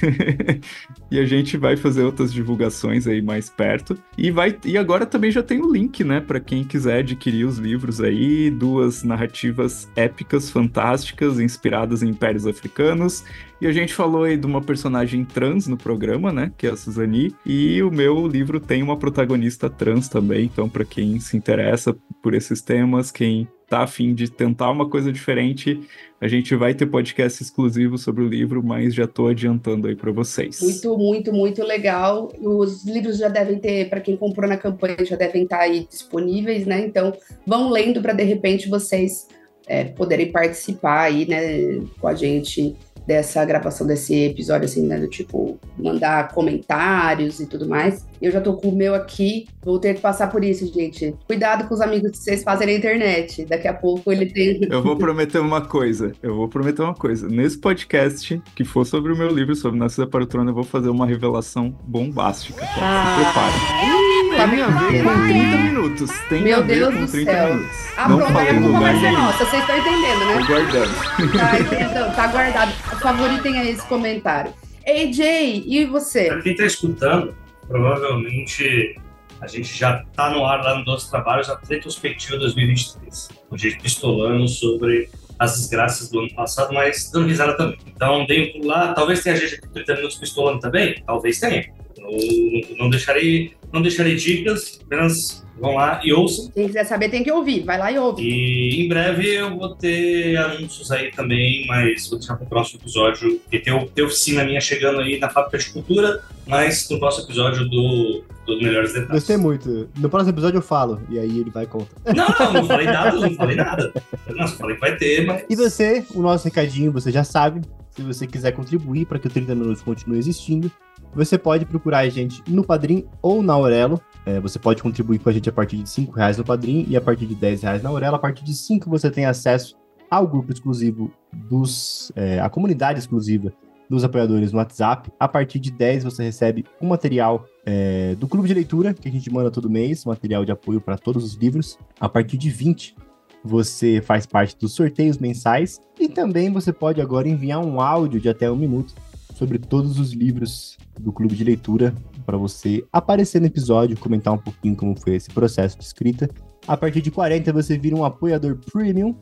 B: e a gente vai fazer outras divulgações aí mais perto. E vai e agora também já tem o link, né, Pra quem quiser adquirir os livros aí, duas narrativas épicas, fantásticas, inspiradas em impérios africanos. E a gente falou aí de uma personagem trans no programa, né? Que é a Suzani. E o meu livro tem uma protagonista trans também. Então, para quem se interessa por esses temas, quem tá afim de tentar uma coisa diferente, a gente vai ter podcast exclusivo sobre o livro, mas já tô adiantando aí para vocês.
A: Muito, muito, muito legal. Os livros já devem ter, para quem comprou na campanha, já devem estar aí disponíveis, né? Então, vão lendo para de repente vocês é, poderem participar aí, né, com a gente dessa gravação desse episódio, assim, né? Do tipo, mandar comentários e tudo mais. Eu já tô com o meu aqui, vou ter que passar por isso, gente. Cuidado com os amigos que vocês fazem na internet. Daqui a pouco ele tem.
B: Eu vou prometer uma coisa. Eu vou prometer uma coisa. Nesse podcast, que for sobre o meu livro, sobre Nascida para o Trono, eu vou fazer uma revelação bombástica. Tá?
A: Ah,
B: Se prepare. Tem a ver com 30 minutos. Tem
A: Meu
B: a ver
A: Deus
B: com
A: do
B: 30
A: céu.
B: minutos.
A: Ah,
B: Não
A: aí
B: falei
A: a culpa
B: lugar
A: vai ser nossa, vocês estão entendendo, né?
B: Tô guardando.
A: Tá, entendendo, tá guardado. Favoritem aí esse comentário. AJ, e você?
D: Para quem está escutando, provavelmente a gente já está no ar lá no Doce Trabalhos a retrospectiva 2023. A gente pistolando sobre as desgraças do ano passado, mas dando risada também. Então, deem por lá. Talvez tenha gente aqui 30 minutos pistolando também. Talvez tenha. Eu não deixarei, não deixarei dicas, apenas vão lá e ouçam.
A: Quem quiser saber tem que ouvir. Vai lá e ouve.
D: E em breve eu vou ter anúncios aí também, mas vou deixar para o próximo episódio. Porque tem, tem oficina minha chegando aí na Fábrica de Cultura, mas no próximo episódio do, do Melhores Detalhes.
C: Gostei muito. No próximo episódio eu falo, e aí ele vai contar.
D: Não, não, não falei nada, não falei nada. Não, só falei que vai ter, mas.
C: E você, o nosso recadinho, você já sabe. Se você quiser contribuir para que o 30 Minutos continue existindo, você pode procurar a gente no Padrim ou na Aurelo. É, você pode contribuir com a gente a partir de 5 reais no Padrim e a partir de 10 reais na Aurelo. A partir de 5 você tem acesso ao grupo exclusivo dos. É, a comunidade exclusiva dos apoiadores no WhatsApp. A partir de 10 você recebe um material é, do clube de leitura, que a gente manda todo mês, material de apoio para todos os livros. A partir de 20 você faz parte dos sorteios mensais e também você pode agora enviar um áudio de até um minuto sobre todos os livros do clube de leitura para você aparecer no episódio, comentar um pouquinho como foi esse processo de escrita. A partir de 40 você vira um apoiador premium,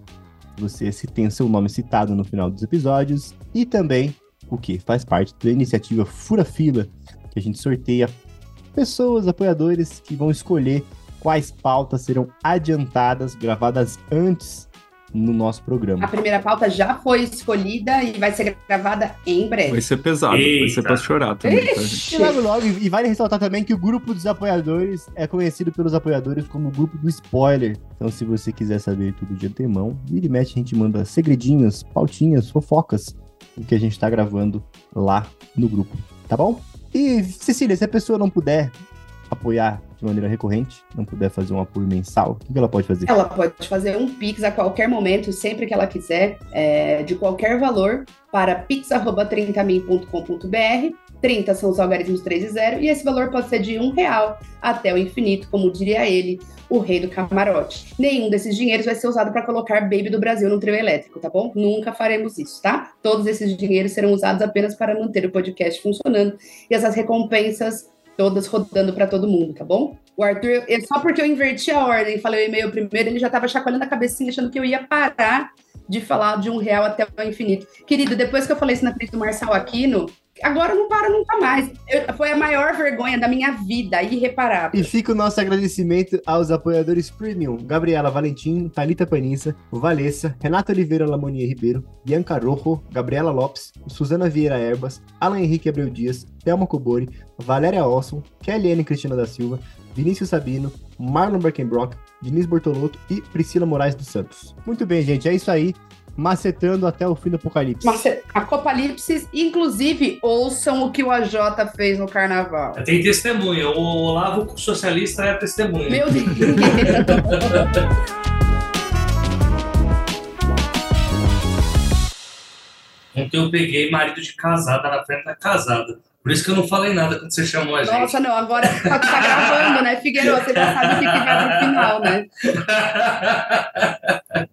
C: você se tem seu nome citado no final dos episódios. E também o que faz parte da iniciativa Fura Fila, que a gente sorteia pessoas, apoiadores que vão escolher quais pautas serão adiantadas, gravadas antes no nosso programa.
A: A primeira pauta já foi escolhida e vai ser gravada em breve.
B: Vai ser pesado, vai
D: Eita.
B: ser pra chorar também, tá.
C: E logo, logo, e vale ressaltar também que o grupo dos apoiadores é conhecido pelos apoiadores como o grupo do spoiler. Então, se você quiser saber tudo de antemão, vira e mexe, a gente manda segredinhos, pautinhas, fofocas, o que a gente tá gravando lá no grupo, tá bom? E, Cecília, se a pessoa não puder apoiar de maneira recorrente, não puder fazer um apoio mensal, o que ela pode fazer?
A: Ela pode fazer um Pix a qualquer momento, sempre que ela quiser, é, de qualquer valor, para pix.30min.com.br. 30 são os algarismos 3 e 0, e esse valor pode ser de um real até o infinito, como diria ele, o rei do camarote. Nenhum desses dinheiros vai ser usado para colocar Baby do Brasil no trio elétrico, tá bom? Nunca faremos isso, tá? Todos esses dinheiros serão usados apenas para manter o podcast funcionando e essas recompensas todas rodando para todo mundo, tá bom? O Arthur, só porque eu inverti a ordem falei o e-mail primeiro, ele já tava chacoalhando a cabecinha, achando que eu ia parar de falar de um real até o infinito. Querido, depois que eu falei isso na frente do Marçal Aquino, agora não para nunca mais. Eu- foi a maior vergonha da minha vida, irreparável.
C: E fica o nosso agradecimento aos apoiadores premium: Gabriela Valentim, Thalita Panissa, Valessa, Renata Oliveira Lamonier Ribeiro, Bianca Rojo, Gabriela Lopes, Suzana Vieira Erbas, Alan Henrique Abreu Dias, Thelma Cobori, Valéria Olson, Kelly Cristina da Silva, Vinícius Sabino, Marlon Berkenbrock, Diniz Bortolotto e Priscila Moraes dos Santos. Muito bem, gente, é isso aí. Macetando até o fim do apocalipse.
A: Mas a Copalipse, inclusive, ouçam o que o AJ fez no carnaval.
D: Tem testemunha. O Olavo socialista é a testemunha.
A: Meu Deus.
D: Ontem eu peguei marido de casada na frente da casada. Por isso que eu não falei nada quando você chamou a gente.
A: Nossa, não, agora tá, tá gravando, né, Figueiredo? Você já sabe o que, que vai pro final, né?